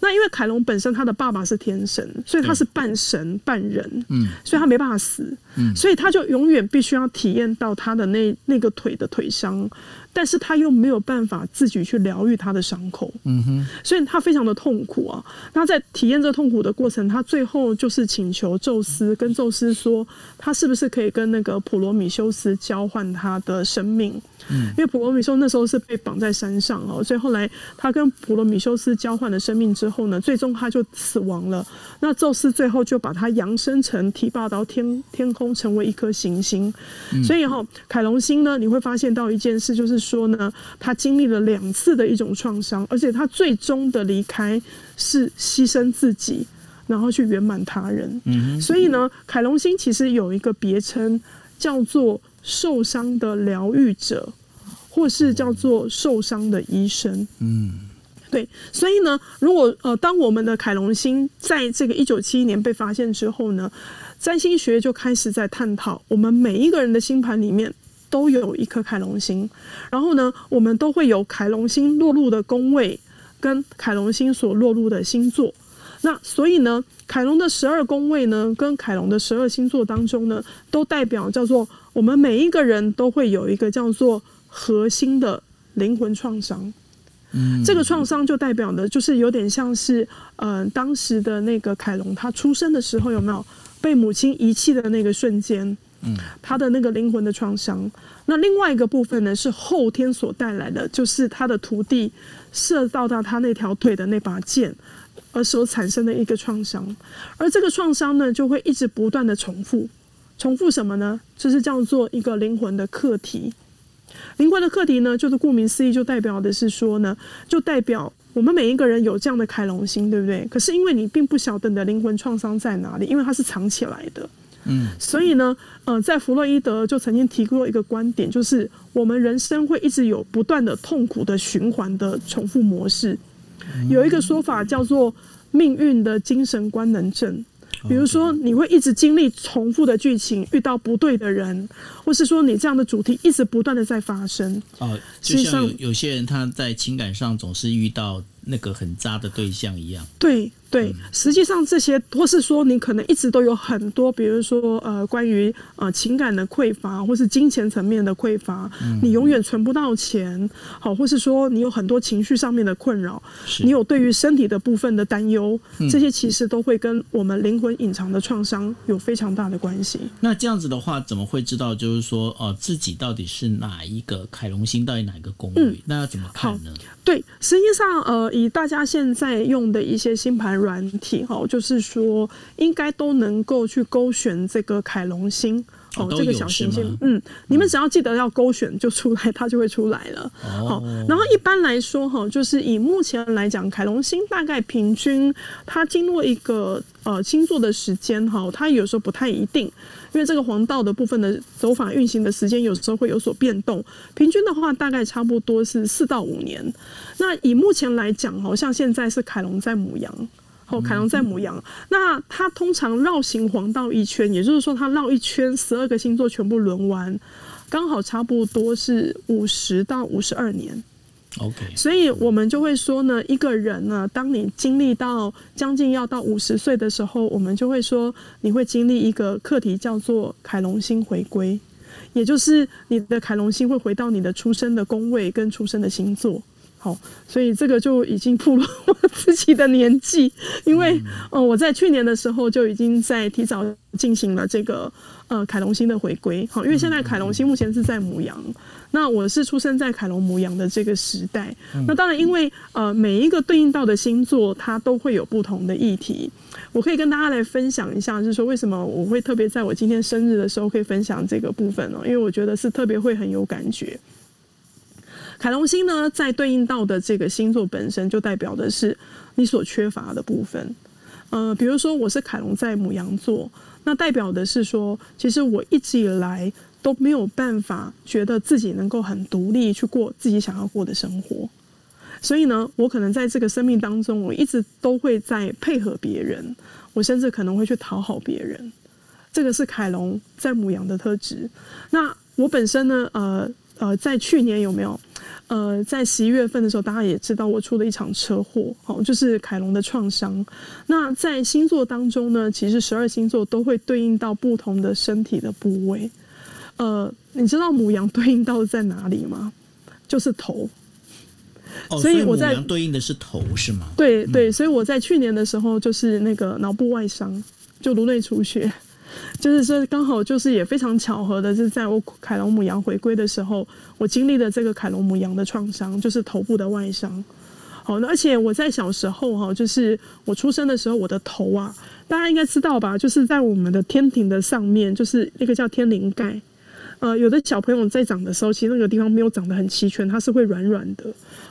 [SPEAKER 1] 那因为凯龙本身他的爸爸是天神，所以他是半神半人，嗯，所以他没办法死，嗯，所以他就永远必须要体验到他的那那个腿的腿伤。但是他又没有办法自己去疗愈他的伤口，嗯哼，所以他非常的痛苦啊。那在体验这痛苦的过程，他最后就是请求宙斯，跟宙斯说，他是不是可以跟那个普罗米修斯交换他的生命？嗯，因为普罗米修那时候是被绑在山上哦，所以后来他跟普罗米修斯交换了生命之后呢，最终他就死亡了。那宙斯最后就把他扬升成提拔到天天空，成为一颗行星。所以哈，凯龙星呢，你会发现到一件事，就是。说呢，他经历了两次的一种创伤，而且他最终的离开是牺牲自己，然后去圆满他人。嗯，所以呢，凯龙星其实有一个别称叫做受伤的疗愈者，或是叫做受伤的医生。嗯，对。所以呢，如果呃，当我们的凯龙星在这个一九七一年被发现之后呢，占星学就开始在探讨，我们每一个人的星盘里面都有一颗凯龙星，然后呢，我们都会有凯龙星落入的宫位跟凯龙星所落入的星座。那所以呢，凯龙的十二宫位呢，跟凯龙的十二星座当中呢，都代表叫做我们每一个人都会有一个叫做核心的灵魂创伤。嗯，这个创伤就代表的，就是有点像是，嗯、呃，当时的那个凯龙他出生的时候有没有？被母亲遗弃的那个瞬间，嗯，他的那个灵魂的创伤。那另外一个部分呢，是后天所带来的，就是他的徒弟射到到他那条腿的那把剑，而所产生的一个创伤。而这个创伤呢，就会一直不断的重复，重复什么呢？就是叫做一个灵魂的课题。灵魂的课题呢，就是顾名思义，就代表的是说呢，就代表。我们每一个人有这样的凯龙星，对不对？可是因为你并不晓得你的灵魂创伤在哪里，因为它是藏起来的。嗯，所以呢，呃，在弗洛伊德就曾经提过一个观点，就是我们人生会一直有不断的痛苦的循环的重复模式。有一个说法叫做命运的精神官能症。比如说，你会一直经历重复的剧情，遇到不对的人，或是说你这样的主题一直不断的在发生。
[SPEAKER 2] 哦，就像有有些人他在情感上总是遇到那个很渣的对象一样。
[SPEAKER 1] 对。对，实际上这些，或是说你可能一直都有很多，比如说呃，关于呃情感的匮乏，或是金钱层面的匮乏，嗯、你永远存不到钱，好，或是说你有很多情绪上面的困扰，你有对于身体的部分的担忧，这些其实都会跟我们灵魂隐藏的创伤有非常大的关系。
[SPEAKER 2] 那这样子的话，怎么会知道就是说，哦、呃，自己到底是哪一个凯龙星，到底哪一个宫位？嗯、那要怎么看呢？
[SPEAKER 1] 对，实际上呃，以大家现在用的一些星盘。软体哈，就是说应该都能够去勾选这个凯龙星哦，这个小行星，嗯，你们只要记得要勾选就出来，它就会出来了。好，然后一般来说哈，就是以目前来讲，凯龙星大概平均它经过一个呃星座的时间哈，它有时候不太一定，因为这个黄道的部分的走法运行的时间有时候会有所变动。平均的话，大概差不多是四到五年。那以目前来讲，好像现在是凯龙在母羊。哦，凯龙在母羊，那它通常绕行黄道一圈，也就是说，它绕一圈，十二个星座全部轮完，刚好差不多是五十到五十二年。
[SPEAKER 2] OK，
[SPEAKER 1] 所以我们就会说呢，一个人呢，当你经历到将近要到五十岁的时候，我们就会说，你会经历一个课题，叫做凯龙星回归，也就是你的凯龙星会回到你的出生的宫位跟出生的星座。好，所以这个就已经暴露我自己的年纪，因为呃，我在去年的时候就已经在提早进行了这个呃凯龙星的回归。好，因为现在凯龙星目前是在母羊，那我是出生在凯龙母羊的这个时代。那当然，因为呃每一个对应到的星座，它都会有不同的议题。我可以跟大家来分享一下，就是说为什么我会特别在我今天生日的时候可以分享这个部分呢？因为我觉得是特别会很有感觉。凯龙星呢，在对应到的这个星座本身，就代表的是你所缺乏的部分。呃，比如说我是凯龙在母羊座，那代表的是说，其实我一直以来都没有办法觉得自己能够很独立去过自己想要过的生活。所以呢，我可能在这个生命当中，我一直都会在配合别人，我甚至可能会去讨好别人。这个是凯龙在母羊的特质。那我本身呢，呃。呃，在去年有没有？呃，在十一月份的时候，大家也知道我出了一场车祸，好，就是凯龙的创伤。那在星座当中呢，其实十二星座都会对应到不同的身体的部位。呃，你知道母羊对应到在哪里吗？就是头。
[SPEAKER 2] 哦，所以我在对应的是头是吗？
[SPEAKER 1] 对对，所以我在去年的时候就是那个脑部外伤，就颅内出血。就是说，刚好就是也非常巧合的，是在我凯龙母羊回归的时候，我经历了这个凯龙母羊的创伤，就是头部的外伤。好，那而且我在小时候哈，就是我出生的时候，我的头啊，大家应该知道吧，就是在我们的天庭的上面，就是那个叫天灵盖。呃，有的小朋友在长的时候，其实那个地方没有长得很齐全，它是会软软的。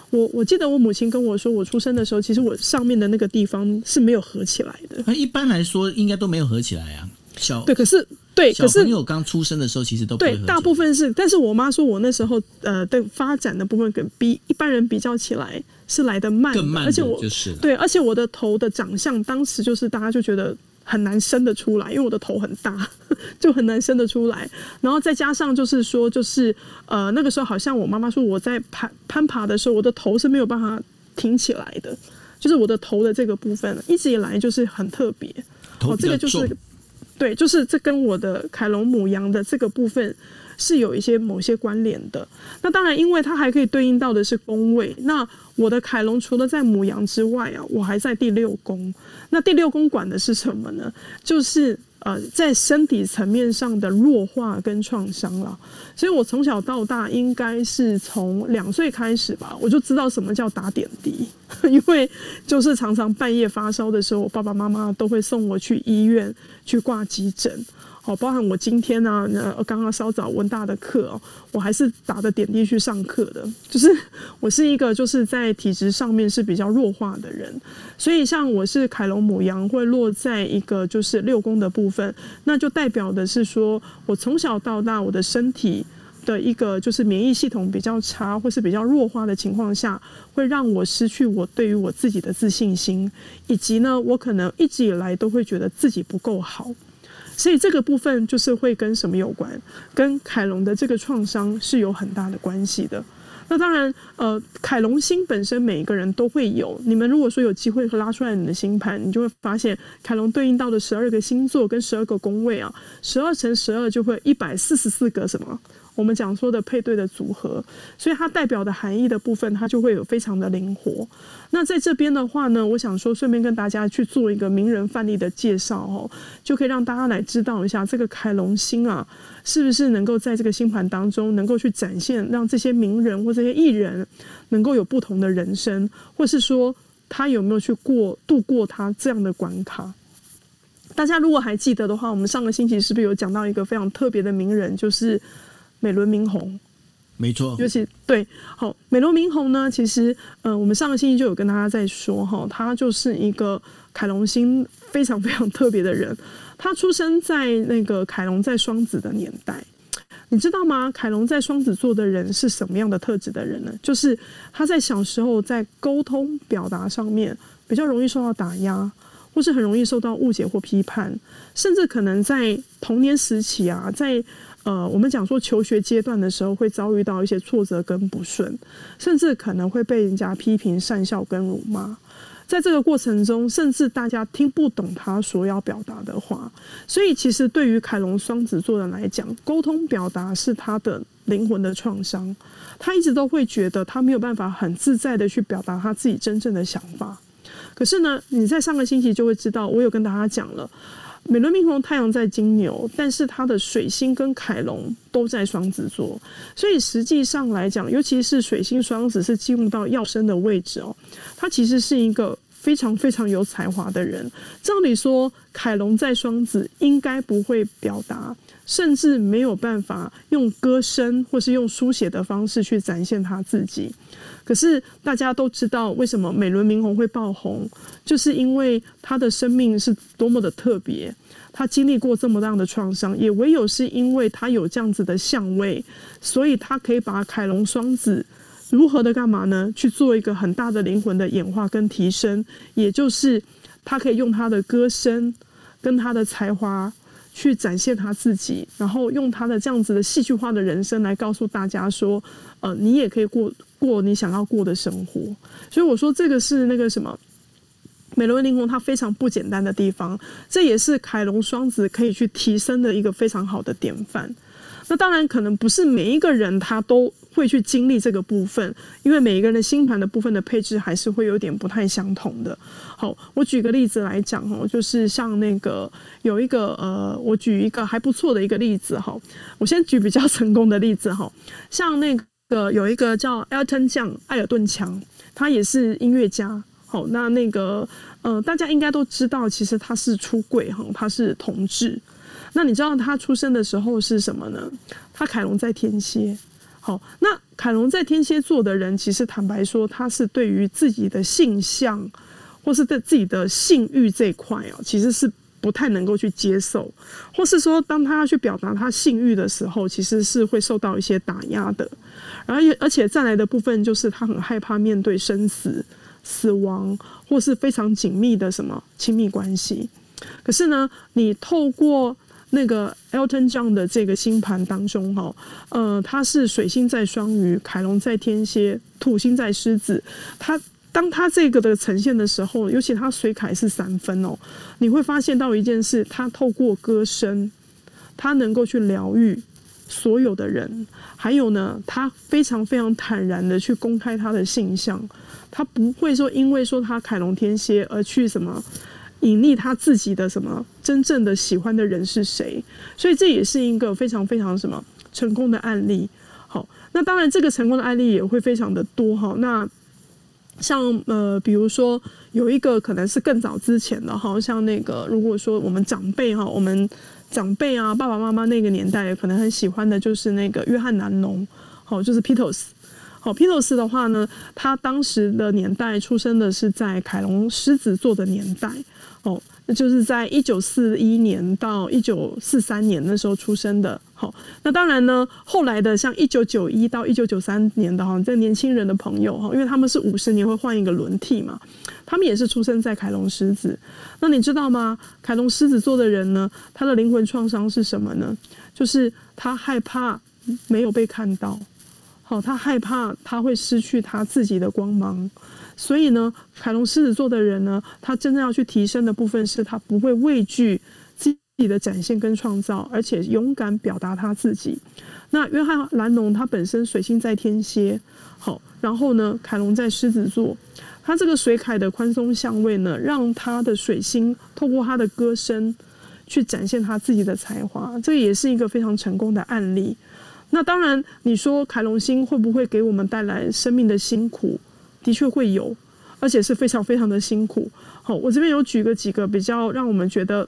[SPEAKER 1] 我我记得我母亲跟我说，我出生的时候，其实我上面的那个地方是没有合起来的。
[SPEAKER 2] 那一般来说，应该都没有合起来啊。小
[SPEAKER 1] 对，可是对，可是
[SPEAKER 2] 小朋友刚出生的时候，其实都
[SPEAKER 1] 对，大部分是。但是我妈说我那时候呃的发展的部分，跟比一般人比较起来是来的慢，
[SPEAKER 2] 更慢，
[SPEAKER 1] 而且我
[SPEAKER 2] 就是
[SPEAKER 1] 对，而且我的头的长相，当时就是大家就觉得。很难生得出来，因为我的头很大，就很难生得出来。然后再加上就是说，就是呃那个时候好像我妈妈说我在攀攀爬的时候，我的头是没有办法挺起来的，就是我的头的这个部分一直以来就是很特别。哦，这个就是对，就是这跟我的凯龙母羊的这个部分。是有一些某些关联的，那当然，因为它还可以对应到的是宫位。那我的凯龙除了在母羊之外啊，我还在第六宫。那第六宫管的是什么呢？就是呃，在身体层面上的弱化跟创伤了。所以我从小到大，应该是从两岁开始吧，我就知道什么叫打点滴，因为就是常常半夜发烧的时候，我爸爸妈妈都会送我去医院去挂急诊。好，包含我今天呢，呃，刚刚稍早文大的课哦，我还是打着点滴去上课的。就是我是一个就是在体质上面是比较弱化的人，所以像我是凯龙母羊会落在一个就是六宫的部分，那就代表的是说我从小到大我的身体的一个就是免疫系统比较差或是比较弱化的情况下，会让我失去我对于我自己的自信心，以及呢，我可能一直以来都会觉得自己不够好。所以这个部分就是会跟什么有关？跟凯龙的这个创伤是有很大的关系的。那当然，呃，凯龙星本身每一个人都会有。你们如果说有机会拉出来你的星盘，你就会发现凯龙对应到的十二个星座跟十二个宫位啊，十二乘十二就会一百四十四个什么？我们讲说的配对的组合，所以它代表的含义的部分，它就会有非常的灵活。那在这边的话呢，我想说，顺便跟大家去做一个名人范例的介绍哦，就可以让大家来知道一下这个凯龙星啊，是不是能够在这个星盘当中能够去展现，让这些名人或这些艺人能够有不同的人生，或是说他有没有去过度过他这样的关卡？大家如果还记得的话，我们上个星期是不是有讲到一个非常特别的名人，就是？美轮明宏，
[SPEAKER 2] 没错，
[SPEAKER 1] 尤其对，好，美轮明宏呢，其实，呃，我们上个星期就有跟大家在说，哈，他就是一个凯龙星非常非常特别的人。他出生在那个凯龙在双子的年代，你知道吗？凯龙在双子座的人是什么样的特质的人呢？就是他在小时候在沟通表达上面比较容易受到打压，或是很容易受到误解或批判，甚至可能在童年时期啊，在呃，我们讲说求学阶段的时候会遭遇到一些挫折跟不顺，甚至可能会被人家批评、讪笑跟辱骂。在这个过程中，甚至大家听不懂他所要表达的话。所以，其实对于凯龙双子座的人来讲，沟通表达是他的灵魂的创伤。他一直都会觉得他没有办法很自在的去表达他自己真正的想法。可是呢，你在上个星期就会知道，我有跟大家讲了。美轮明宏太阳在金牛，但是他的水星跟凯龙都在双子座，所以实际上来讲，尤其是水星双子是进入到要生的位置哦，他其实是一个非常非常有才华的人。照理说，凯龙在双子应该不会表达，甚至没有办法用歌声或是用书写的方式去展现他自己。可是大家都知道，为什么美轮明宏会爆红，就是因为他的生命是多么的特别，他经历过这么大的创伤，也唯有是因为他有这样子的相位，所以他可以把凯龙双子如何的干嘛呢？去做一个很大的灵魂的演化跟提升，也就是他可以用他的歌声跟他的才华去展现他自己，然后用他的这样子的戏剧化的人生来告诉大家说，呃，你也可以过。过你想要过的生活，所以我说这个是那个什么美轮明宏，它非常不简单的地方，这也是凯龙双子可以去提升的一个非常好的典范。那当然可能不是每一个人他都会去经历这个部分，因为每一个人的星盘的部分的配置还是会有点不太相同的。好，我举个例子来讲哦，就是像那个有一个呃，我举一个还不错的一个例子哈，我先举比较成功的例子哈，像那个。个有一个叫 Elton John 艾尔顿强，他也是音乐家。好，那那个呃，大家应该都知道，其实他是出柜哈，他是同志。那你知道他出生的时候是什么呢？他凯龙在天蝎。好，那凯龙在天蝎座的人，其实坦白说，他是对于自己的性向，或是对自己的性欲这一块啊，其实是不太能够去接受，或是说，当他要去表达他性欲的时候，其实是会受到一些打压的。而，而且再来的部分就是他很害怕面对生死、死亡，或是非常紧密的什么亲密关系。可是呢，你透过那个 Elton John 的这个星盘当中，哈，呃，他是水星在双鱼，凯龙在天蝎，土星在狮子。他当他这个的呈现的时候，尤其他水凯是三分哦，你会发现到一件事，他透过歌声，他能够去疗愈所有的人。还有呢，他非常非常坦然的去公开他的性向，他不会说因为说他凯龙天蝎而去什么。隐匿他自己的什么真正的喜欢的人是谁？所以这也是一个非常非常什么成功的案例。好，那当然这个成功的案例也会非常的多哈。那像呃，比如说有一个可能是更早之前的哈，像那个如果说我们长辈哈，我们长辈啊，爸爸妈妈那个年代可能很喜欢的就是那个约翰南农，好，就是 Pittos，。好，Pittos 的话呢，他当时的年代出生的是在凯龙狮子座的年代。哦，那就是在一九四一年到一九四三年那时候出生的。好，那当然呢，后来的像一九九一到一九九三年的哈，这年轻人的朋友哈，因为他们是五十年会换一个轮替嘛，他们也是出生在凯龙狮子。那你知道吗？凯龙狮子座的人呢，他的灵魂创伤是什么呢？就是他害怕没有被看到，好，他害怕他会失去他自己的光芒。所以呢，凯龙狮子座的人呢，他真正要去提升的部分是他不会畏惧自己的展现跟创造，而且勇敢表达他自己。那约翰兰农他本身水星在天蝎，好，然后呢，凯龙在狮子座，他这个水凯的宽松相位呢，让他的水星透过他的歌声去展现他自己的才华，这也是一个非常成功的案例。那当然，你说凯龙星会不会给我们带来生命的辛苦？的确会有，而且是非常非常的辛苦。好，我这边有举个几个比较让我们觉得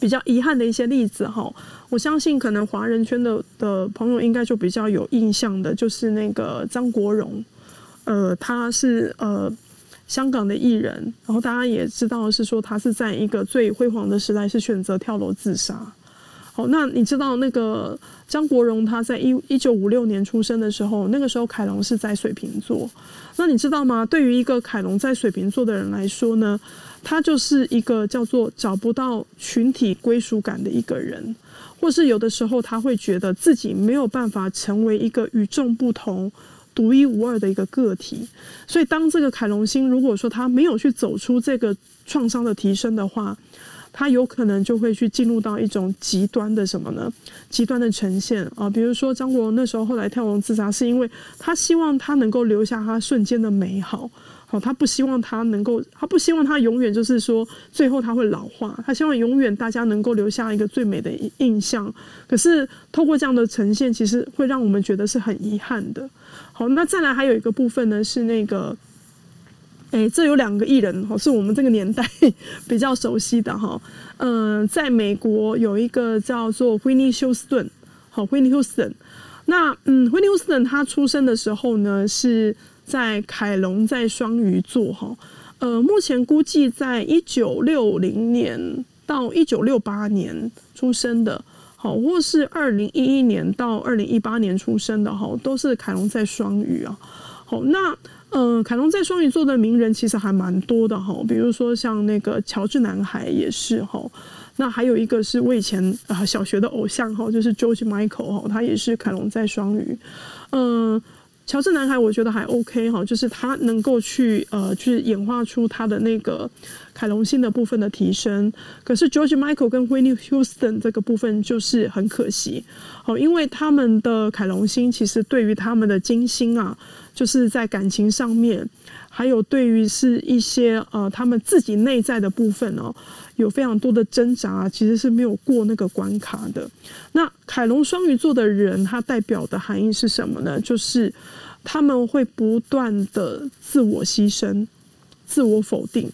[SPEAKER 1] 比较遗憾的一些例子哈。我相信可能华人圈的的朋友应该就比较有印象的，就是那个张国荣，呃，他是呃香港的艺人，然后大家也知道是说他是在一个最辉煌的时代是选择跳楼自杀。好，那你知道那个张国荣他在一一九五六年出生的时候，那个时候凯龙是在水瓶座。那你知道吗？对于一个凯龙在水瓶座的人来说呢，他就是一个叫做找不到群体归属感的一个人，或是有的时候他会觉得自己没有办法成为一个与众不同、独一无二的一个个体。所以，当这个凯龙星如果说他没有去走出这个创伤的提升的话，他有可能就会去进入到一种极端的什么呢？极端的呈现啊，比如说张国荣那时候后来跳楼自杀，是因为他希望他能够留下他瞬间的美好，好，他不希望他能够，他不希望他永远就是说最后他会老化，他希望永远大家能够留下一个最美的印象。可是透过这样的呈现，其实会让我们觉得是很遗憾的。好，那再来还有一个部分呢，是那个。哎、这有两个艺人哈，是我们这个年代 比较熟悉的哈。嗯、在美国有一个叫做惠妮休斯顿，好，惠妮休斯顿。那嗯，惠妮休斯顿他出生的时候呢，是在凯龙在双鱼座哈。呃，目前估计在一九六零年到一九六八年出生的，好，或是二零一一年到二零一八年出生的哈，都是凯龙在双鱼啊。好，那。嗯，凯龙在双鱼座的名人其实还蛮多的哈，比如说像那个乔治男孩也是哈，那还有一个是我以前啊小学的偶像哈，就是 George Michael 哈，他也是凯龙在双鱼。嗯，乔治男孩我觉得还 OK 哈，就是他能够去呃去演化出他的那个凯龙星的部分的提升，可是 George Michael 跟 Whitney Houston 这个部分就是很可惜，好，因为他们的凯龙星其实对于他们的金星啊。就是在感情上面，还有对于是一些呃他们自己内在的部分哦，有非常多的挣扎，其实是没有过那个关卡的。那凯龙双鱼座的人，他代表的含义是什么呢？就是他们会不断的自我牺牲、自我否定，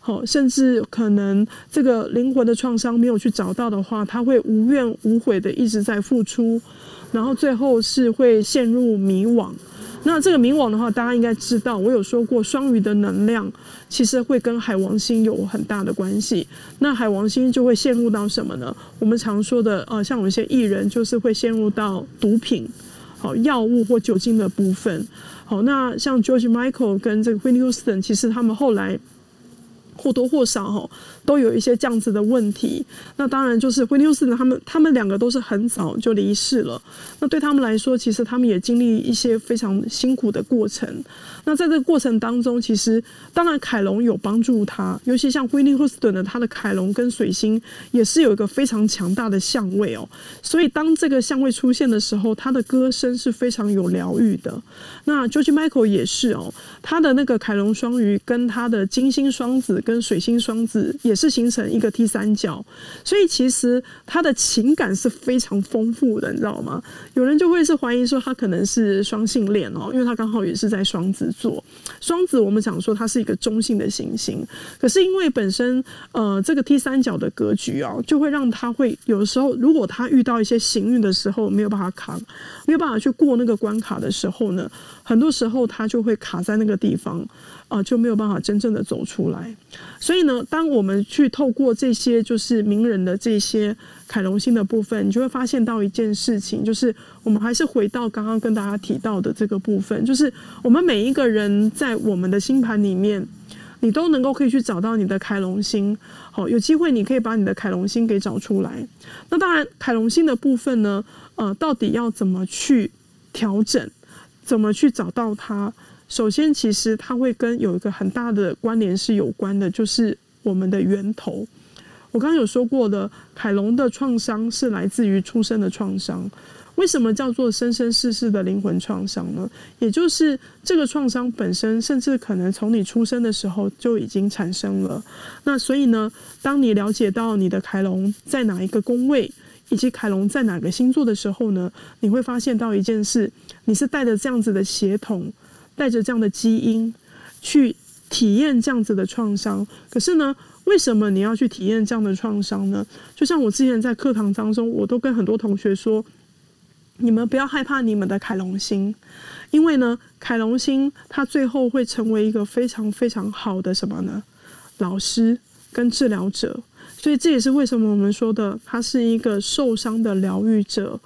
[SPEAKER 1] 好，甚至可能这个灵魂的创伤没有去找到的话，他会无怨无悔的一直在付出，然后最后是会陷入迷惘。那这个冥王的话，大家应该知道，我有说过，双鱼的能量其实会跟海王星有很大的关系。那海王星就会陷入到什么呢？我们常说的，呃，像有一些艺人就是会陷入到毒品、好药物或酒精的部分。好，那像 George Michael 跟这个 Whitney Houston，其实他们后来。或多或少哈，都有一些这样子的问题。那当然就是惠妮休斯顿他们，他们两个都是很早就离世了。那对他们来说，其实他们也经历一些非常辛苦的过程。那在这个过程当中，其实当然凯龙有帮助他，尤其像惠妮休斯顿的他的凯龙跟水星也是有一个非常强大的相位哦。所以当这个相位出现的时候，他的歌声是非常有疗愈的。那 George Michael 也是哦，他的那个凯龙双鱼跟他的金星双子。跟水星双子也是形成一个 T 三角，所以其实他的情感是非常丰富的，你知道吗？有人就会是怀疑说他可能是双性恋哦，因为他刚好也是在双子座。双子我们讲说他是一个中性的行星，可是因为本身呃这个 T 三角的格局啊，就会让他会有时候，如果他遇到一些行运的时候没有办法扛，没有办法去过那个关卡的时候呢，很多时候他就会卡在那个地方。啊、就没有办法真正的走出来。所以呢，当我们去透过这些就是名人的这些凯龙星的部分，你就会发现到一件事情，就是我们还是回到刚刚跟大家提到的这个部分，就是我们每一个人在我们的星盘里面，你都能够可以去找到你的凯龙星。好，有机会你可以把你的凯龙星给找出来。那当然，凯龙星的部分呢，呃，到底要怎么去调整，怎么去找到它？首先，其实它会跟有一个很大的关联是有关的，就是我们的源头。我刚刚有说过的，凯龙的创伤是来自于出生的创伤。为什么叫做生生世世的灵魂创伤呢？也就是这个创伤本身，甚至可能从你出生的时候就已经产生了。那所以呢，当你了解到你的凯龙在哪一个宫位，以及凯龙在哪个星座的时候呢，你会发现到一件事，你是带着这样子的血统。带着这样的基因去体验这样子的创伤，可是呢，为什么你要去体验这样的创伤呢？就像我之前在课堂当中，我都跟很多同学说，你们不要害怕你们的凯龙星，因为呢，凯龙星它最后会成为一个非常非常好的什么呢？老师跟治疗者，所以这也是为什么我们说的，他是一个受伤的疗愈者。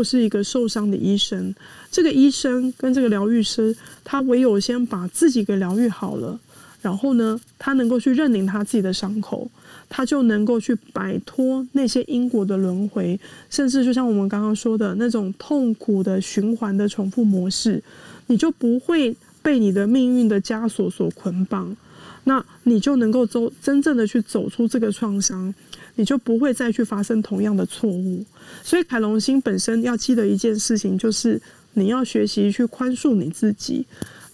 [SPEAKER 1] 或是一个受伤的医生，这个医生跟这个疗愈师，他唯有先把自己给疗愈好了，然后呢，他能够去认领他自己的伤口，他就能够去摆脱那些因果的轮回，甚至就像我们刚刚说的那种痛苦的循环的重复模式，你就不会被你的命运的枷锁所捆绑，那你就能够走真正的去走出这个创伤。你就不会再去发生同样的错误，所以凯龙星本身要记得一件事情，就是你要学习去宽恕你自己，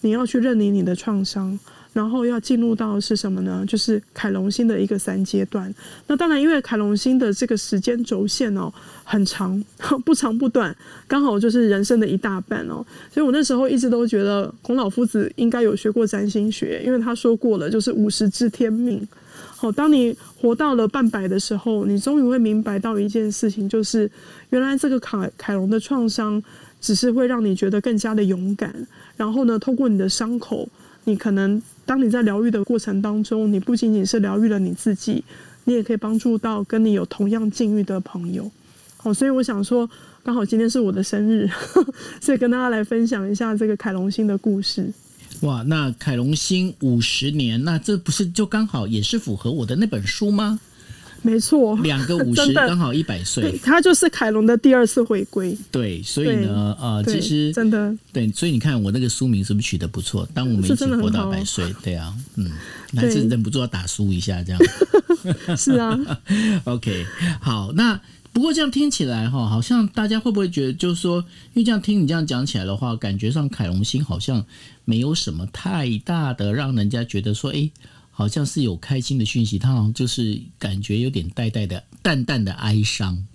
[SPEAKER 1] 你要去认领你的创伤，然后要进入到是什么呢？就是凯龙星的一个三阶段。那当然，因为凯龙星的这个时间轴线哦很长，不长不短，刚好就是人生的一大半哦。所以我那时候一直都觉得孔老夫子应该有学过占星学，因为他说过了，就是五十知天命。好，当你活到了半百的时候，你终于会明白到一件事情，就是原来这个凯凯龙的创伤，只是会让你觉得更加的勇敢。然后呢，透过你的伤口，你可能当你在疗愈的过程当中，你不仅仅是疗愈了你自己，你也可以帮助到跟你有同样境遇的朋友。好，所以我想说，刚好今天是我的生日，所以跟大家来分享一下这个凯龙星的故事。
[SPEAKER 2] 哇，那凯龙星五十年，那这不是就刚好也是符合我的那本书吗？
[SPEAKER 1] 没错，
[SPEAKER 2] 两个五十 刚好一百岁，
[SPEAKER 1] 他就是凯龙的第二次回归。
[SPEAKER 2] 对，所以呢，呃，其实
[SPEAKER 1] 真的
[SPEAKER 2] 对，所以你看我那个书名是不是取得不错？当我们一起活到百岁，对啊，嗯，还是忍不住要打书一下这样。
[SPEAKER 1] 是啊，
[SPEAKER 2] OK，好，那。不过这样听起来哈，好像大家会不会觉得，就是说，因为这样听你这样讲起来的话，感觉上凯龙星好像没有什么太大的让人家觉得说，哎，好像是有开心的讯息，它好像就是感觉有点带带的淡淡的哀伤。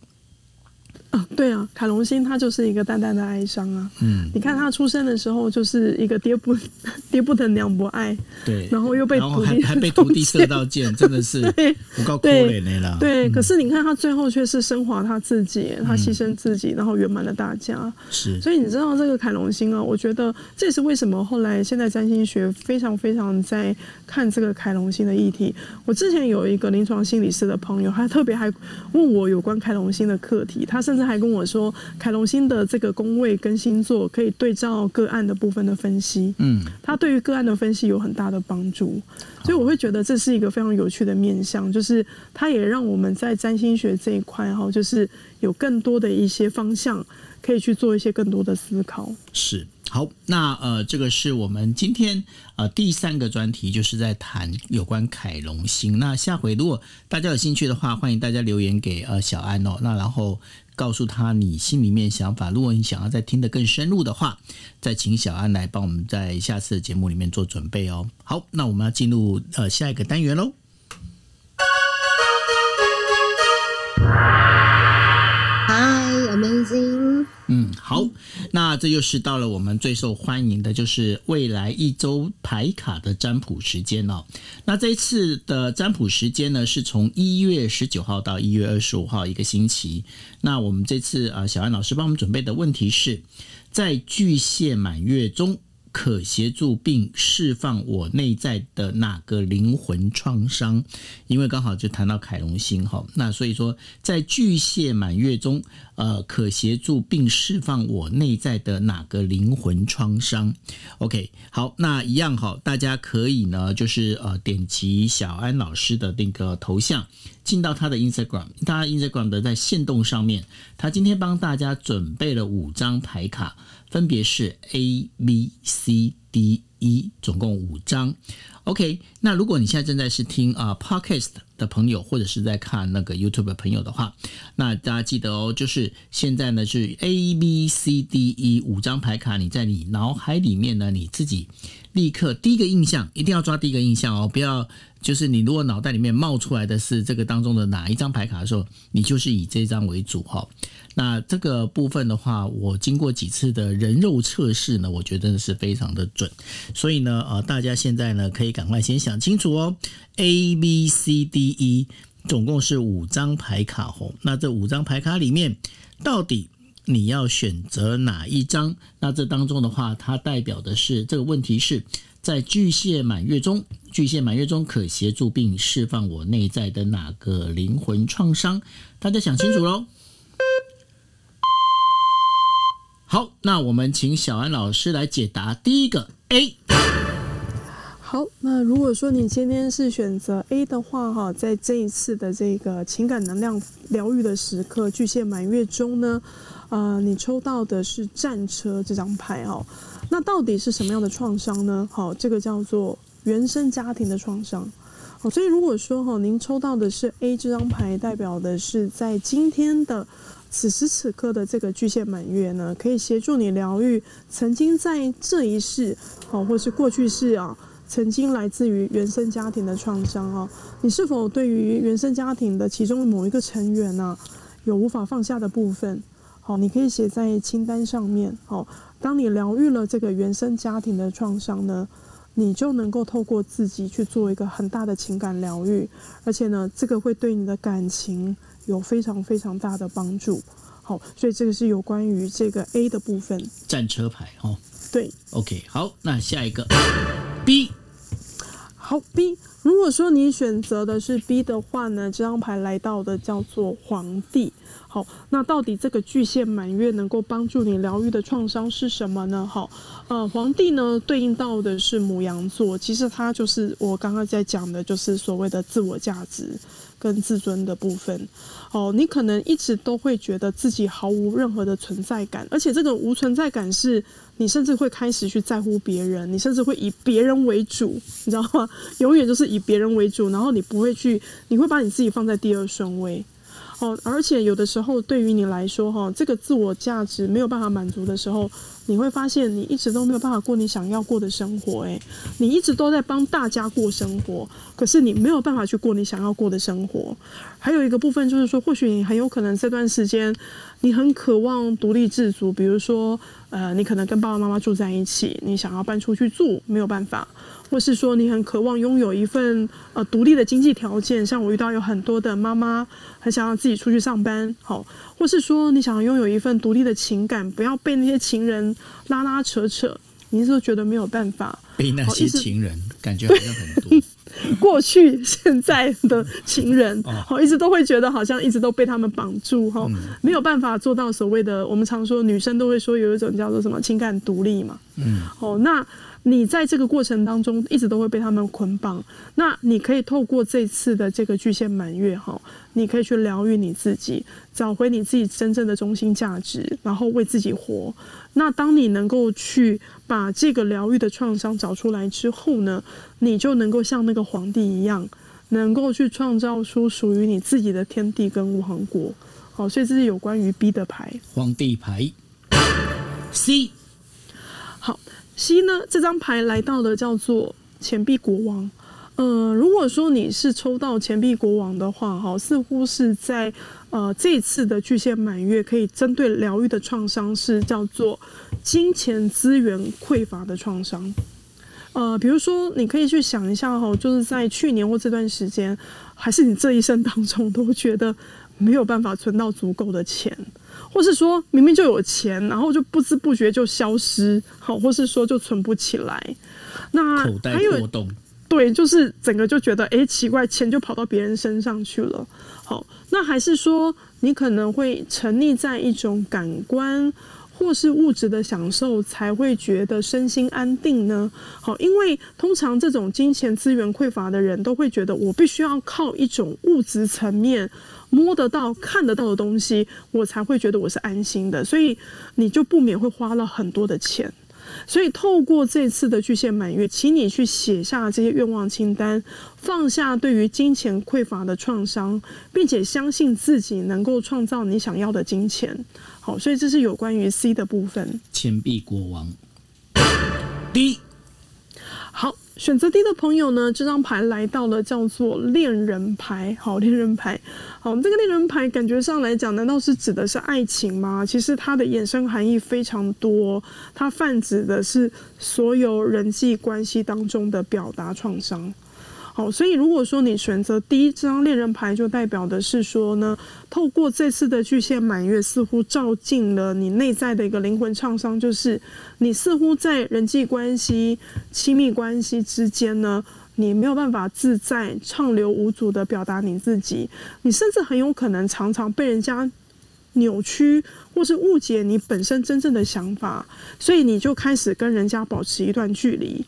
[SPEAKER 1] 啊，对啊，凯龙星他就是一个淡淡的哀伤啊。嗯，你看他出生的时候就是一个爹不 爹不疼娘不爱，
[SPEAKER 2] 对，
[SPEAKER 1] 然后又被徒弟
[SPEAKER 2] 还被徒弟 射到箭，真的是 对，我告诉你了。
[SPEAKER 1] 对，可是你看他最后却是升华他自己，他牺牲自己，然后圆满了大家。
[SPEAKER 2] 是，
[SPEAKER 1] 所以你知道这个凯龙星啊，我觉得这也是为什么后来现在占星学非常非常在看这个凯龙星的议题。我之前有一个临床心理师的朋友，他特别还问我有关凯龙星的课题，他甚至。还跟我说，凯龙星的这个宫位跟星座可以对照个案的部分的分析，嗯，它对于个案的分析有很大的帮助，所以我会觉得这是一个非常有趣的面向，就是它也让我们在占星学这一块哈，就是有更多的一些方向可以去做一些更多的思考。
[SPEAKER 2] 是。好，那呃，这个是我们今天呃第三个专题，就是在谈有关凯龙星。那下回如果大家有兴趣的话，欢迎大家留言给呃小安哦。那然后告诉他你心里面想法。如果你想要再听得更深入的话，再请小安来帮我们在下次的节目里面做准备哦。好，那我们要进入呃下一个单元喽。
[SPEAKER 3] Hi，amazing。
[SPEAKER 2] 嗯，好，那这又是到了我们最受欢迎的，就是未来一周排卡的占卜时间哦。那这一次的占卜时间呢，是从一月十九号到一月二十五号一个星期。那我们这次啊，小安老师帮我们准备的问题是在巨蟹满月中。可协助并释放我内在的哪个灵魂创伤？因为刚好就谈到凯龙星哈，那所以说在巨蟹满月中，呃，可协助并释放我内在的哪个灵魂创伤？OK，好，那一样哈，大家可以呢，就是呃，点击小安老师的那个头像，进到他的 Instagram，他 Instagram 的在限动上面，他今天帮大家准备了五张牌卡。分别是 A、B、C、D、E，总共五张。OK，那如果你现在正在是听啊 Podcast 的朋友，或者是在看那个 YouTube 的朋友的话，那大家记得哦，就是现在呢是 A、B、C、D、E 五张牌卡，你在你脑海里面呢，你自己立刻第一个印象一定要抓第一个印象哦，不要就是你如果脑袋里面冒出来的是这个当中的哪一张牌卡的时候，你就是以这张为主哈。那这个部分的话，我经过几次的人肉测试呢，我觉得是非常的准。所以呢，呃，大家现在呢可以赶快先想清楚哦。A、B、C、D、E，总共是五张牌卡哦。那这五张牌卡里面，到底你要选择哪一张？那这当中的话，它代表的是这个问题是在巨蟹满月中，巨蟹满月中可协助并释放我内在的哪个灵魂创伤？大家想清楚喽。好，那我们请小安老师来解答第一个 A。
[SPEAKER 1] 好，那如果说你今天是选择 A 的话，哈，在这一次的这个情感能量疗愈的时刻，巨蟹满月中呢，呃，你抽到的是战车这张牌哦。那到底是什么样的创伤呢？好，这个叫做原生家庭的创伤。好，所以如果说哈，您抽到的是 A 这张牌，代表的是在今天的。此时此刻的这个巨蟹满月呢，可以协助你疗愈曾经在这一世，哦，或是过去世啊，曾经来自于原生家庭的创伤哦。你是否对于原生家庭的其中某一个成员呢，有无法放下的部分？好，你可以写在清单上面。好，当你疗愈了这个原生家庭的创伤呢，你就能够透过自己去做一个很大的情感疗愈，而且呢，这个会对你的感情。有非常非常大的帮助，好，所以这个是有关于这个 A 的部分。
[SPEAKER 2] 战车牌，哦，
[SPEAKER 1] 对
[SPEAKER 2] ，OK，好，那下一个 B，
[SPEAKER 1] 好 B，如果说你选择的是 B 的话呢，这张牌来到的叫做皇帝。好，那到底这个巨蟹满月能够帮助你疗愈的创伤是什么呢？好，呃，皇帝呢对应到的是母羊座，其实它就是我刚刚在讲的，就是所谓的自我价值。跟自尊的部分，哦，你可能一直都会觉得自己毫无任何的存在感，而且这个无存在感是你甚至会开始去在乎别人，你甚至会以别人为主，你知道吗？永远就是以别人为主，然后你不会去，你会把你自己放在第二顺位。哦，而且有的时候对于你来说，哈，这个自我价值没有办法满足的时候，你会发现你一直都没有办法过你想要过的生活，诶，你一直都在帮大家过生活，可是你没有办法去过你想要过的生活。还有一个部分就是说，或许你很有可能这段时间你很渴望独立自主，比如说，呃，你可能跟爸爸妈妈住在一起，你想要搬出去住，没有办法。或是说你很渴望拥有一份呃独立的经济条件，像我遇到有很多的妈妈很想要自己出去上班，好，或是说你想要拥有一份独立的情感，不要被那些情人拉拉扯扯，你是不是觉得没有办法？
[SPEAKER 2] 被那些情人感觉好像很多，
[SPEAKER 1] 过去现在的情人，好，一直都会觉得好像一直都被他们绑住，哈，没有办法做到所谓的我们常说女生都会说有一种叫做什么情感独立嘛，嗯，哦，那。你在这个过程当中一直都会被他们捆绑，那你可以透过这次的这个巨蟹满月哈，你可以去疗愈你自己，找回你自己真正的中心价值，然后为自己活。那当你能够去把这个疗愈的创伤找出来之后呢，你就能够像那个皇帝一样，能够去创造出属于你自己的天地跟王国。好，所以这是有关于 B 的牌，
[SPEAKER 2] 皇帝牌，C。
[SPEAKER 1] C 呢？这张牌来到的叫做钱币国王。呃，如果说你是抽到钱币国王的话，哈，似乎是在呃这次的巨蟹满月可以针对疗愈的创伤是叫做金钱资源匮乏的创伤。呃，比如说你可以去想一下哈，就是在去年或这段时间，还是你这一生当中都觉得没有办法存到足够的钱。或是说明明就有钱，然后就不知不觉就消失，好，或是说就存不起来，那
[SPEAKER 2] 口袋破洞，
[SPEAKER 1] 对，就是整个就觉得，哎，奇怪，钱就跑到别人身上去了，好，那还是说你可能会沉溺在一种感官或是物质的享受，才会觉得身心安定呢？好，因为通常这种金钱资源匮乏的人都会觉得，我必须要靠一种物质层面。摸得到、看得到的东西，我才会觉得我是安心的，所以你就不免会花了很多的钱。所以透过这次的巨蟹满月，请你去写下这些愿望清单，放下对于金钱匮乏的创伤，并且相信自己能够创造你想要的金钱。好，所以这是有关于 C 的部分。
[SPEAKER 2] 钱币国王 D。
[SPEAKER 1] 选择 D 的朋友呢，这张牌来到了叫做恋人牌。好，恋人牌。好，这个恋人牌感觉上来讲，难道是指的是爱情吗？其实它的衍生含义非常多，它泛指的是所有人际关系当中的表达创伤。好，所以如果说你选择第一张恋人牌，就代表的是说呢，透过这次的巨蟹满月，似乎照进了你内在的一个灵魂创伤，就是你似乎在人际关系、亲密关系之间呢，你没有办法自在、畅流无阻的表达你自己，你甚至很有可能常常被人家扭曲。或是误解你本身真正的想法，所以你就开始跟人家保持一段距离，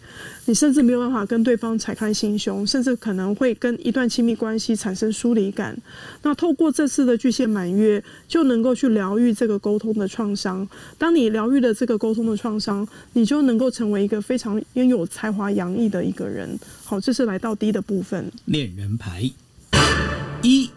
[SPEAKER 1] 你甚至没有办法跟对方敞开心胸，甚至可能会跟一段亲密关系产生疏离感。那透过这次的巨蟹满月，就能够去疗愈这个沟通的创伤。当你疗愈了这个沟通的创伤，你就能够成为一个非常拥有才华洋溢的一个人。好，这是来到 D 的部分，
[SPEAKER 2] 恋人牌一。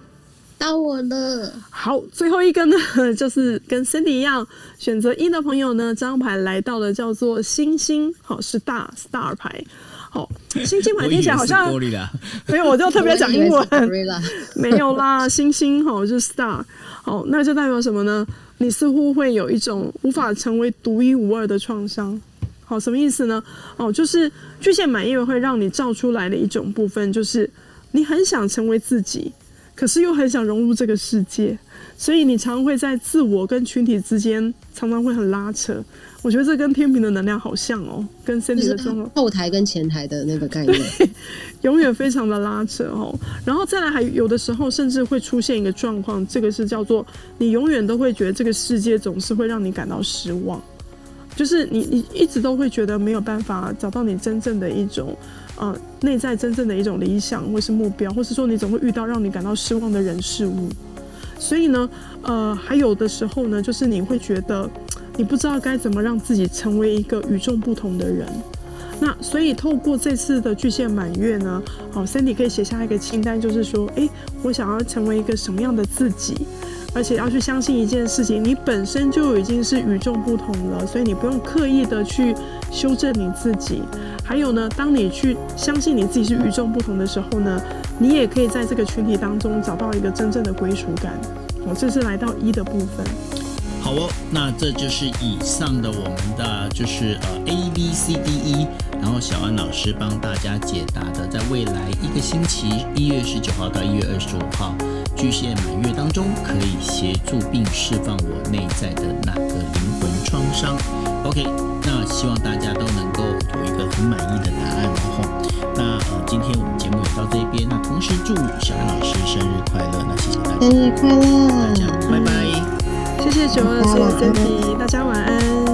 [SPEAKER 3] 到我了。
[SPEAKER 1] 好，最后一个呢，就是跟 Cindy 一样选择一的朋友呢，这张牌来到了叫做星星，好，是大 Star 牌。好，星星牌听起来好像 没有，我就特别讲英文，没有啦，星星好，就是 Star。好，那就代表什么呢？你似乎会有一种无法成为独一无二的创伤。好，什么意思呢？哦，就是巨蟹满月会让你照出来的一种部分，就是你很想成为自己。可是又很想融入这个世界，所以你常会在自我跟群体之间常常会很拉扯。我觉得这跟天平的能量好像哦，跟身体的状况，
[SPEAKER 3] 后台跟前台的那个概念，
[SPEAKER 1] 永远非常的拉扯哦。然后再来，还有的时候甚至会出现一个状况，这个是叫做你永远都会觉得这个世界总是会让你感到失望，就是你你一直都会觉得没有办法找到你真正的一种。呃，内在真正的一种理想，或是目标，或是说你总会遇到让你感到失望的人事物，所以呢，呃，还有的时候呢，就是你会觉得你不知道该怎么让自己成为一个与众不同的人。那所以透过这次的巨蟹满月呢，好，Sandy 可以写下一个清单，就是说，哎，我想要成为一个什么样的自己，而且要去相信一件事情，你本身就已经是与众不同了，所以你不用刻意的去修正你自己。还有呢，当你去相信你自己是与众不同的时候呢，你也可以在这个群体当中找到一个真正的归属感。我这是来到一的部分。
[SPEAKER 2] 好哦，那这就是以上的我们的就是呃 A B C D E，然后小安老师帮大家解答的，在未来一个星期一月十九号到一月二十五号巨蟹满月当中，可以协助并释放我内在的那个灵魂创伤。OK，那希望大家都能够很满意的答案，然后那呃今天我们节目也到这边，那同时祝小安老师生日快乐，那谢谢大家，
[SPEAKER 3] 生日快乐，
[SPEAKER 2] 大家拜拜。
[SPEAKER 1] 谢谢九二，谢谢 Cindy，大家晚安。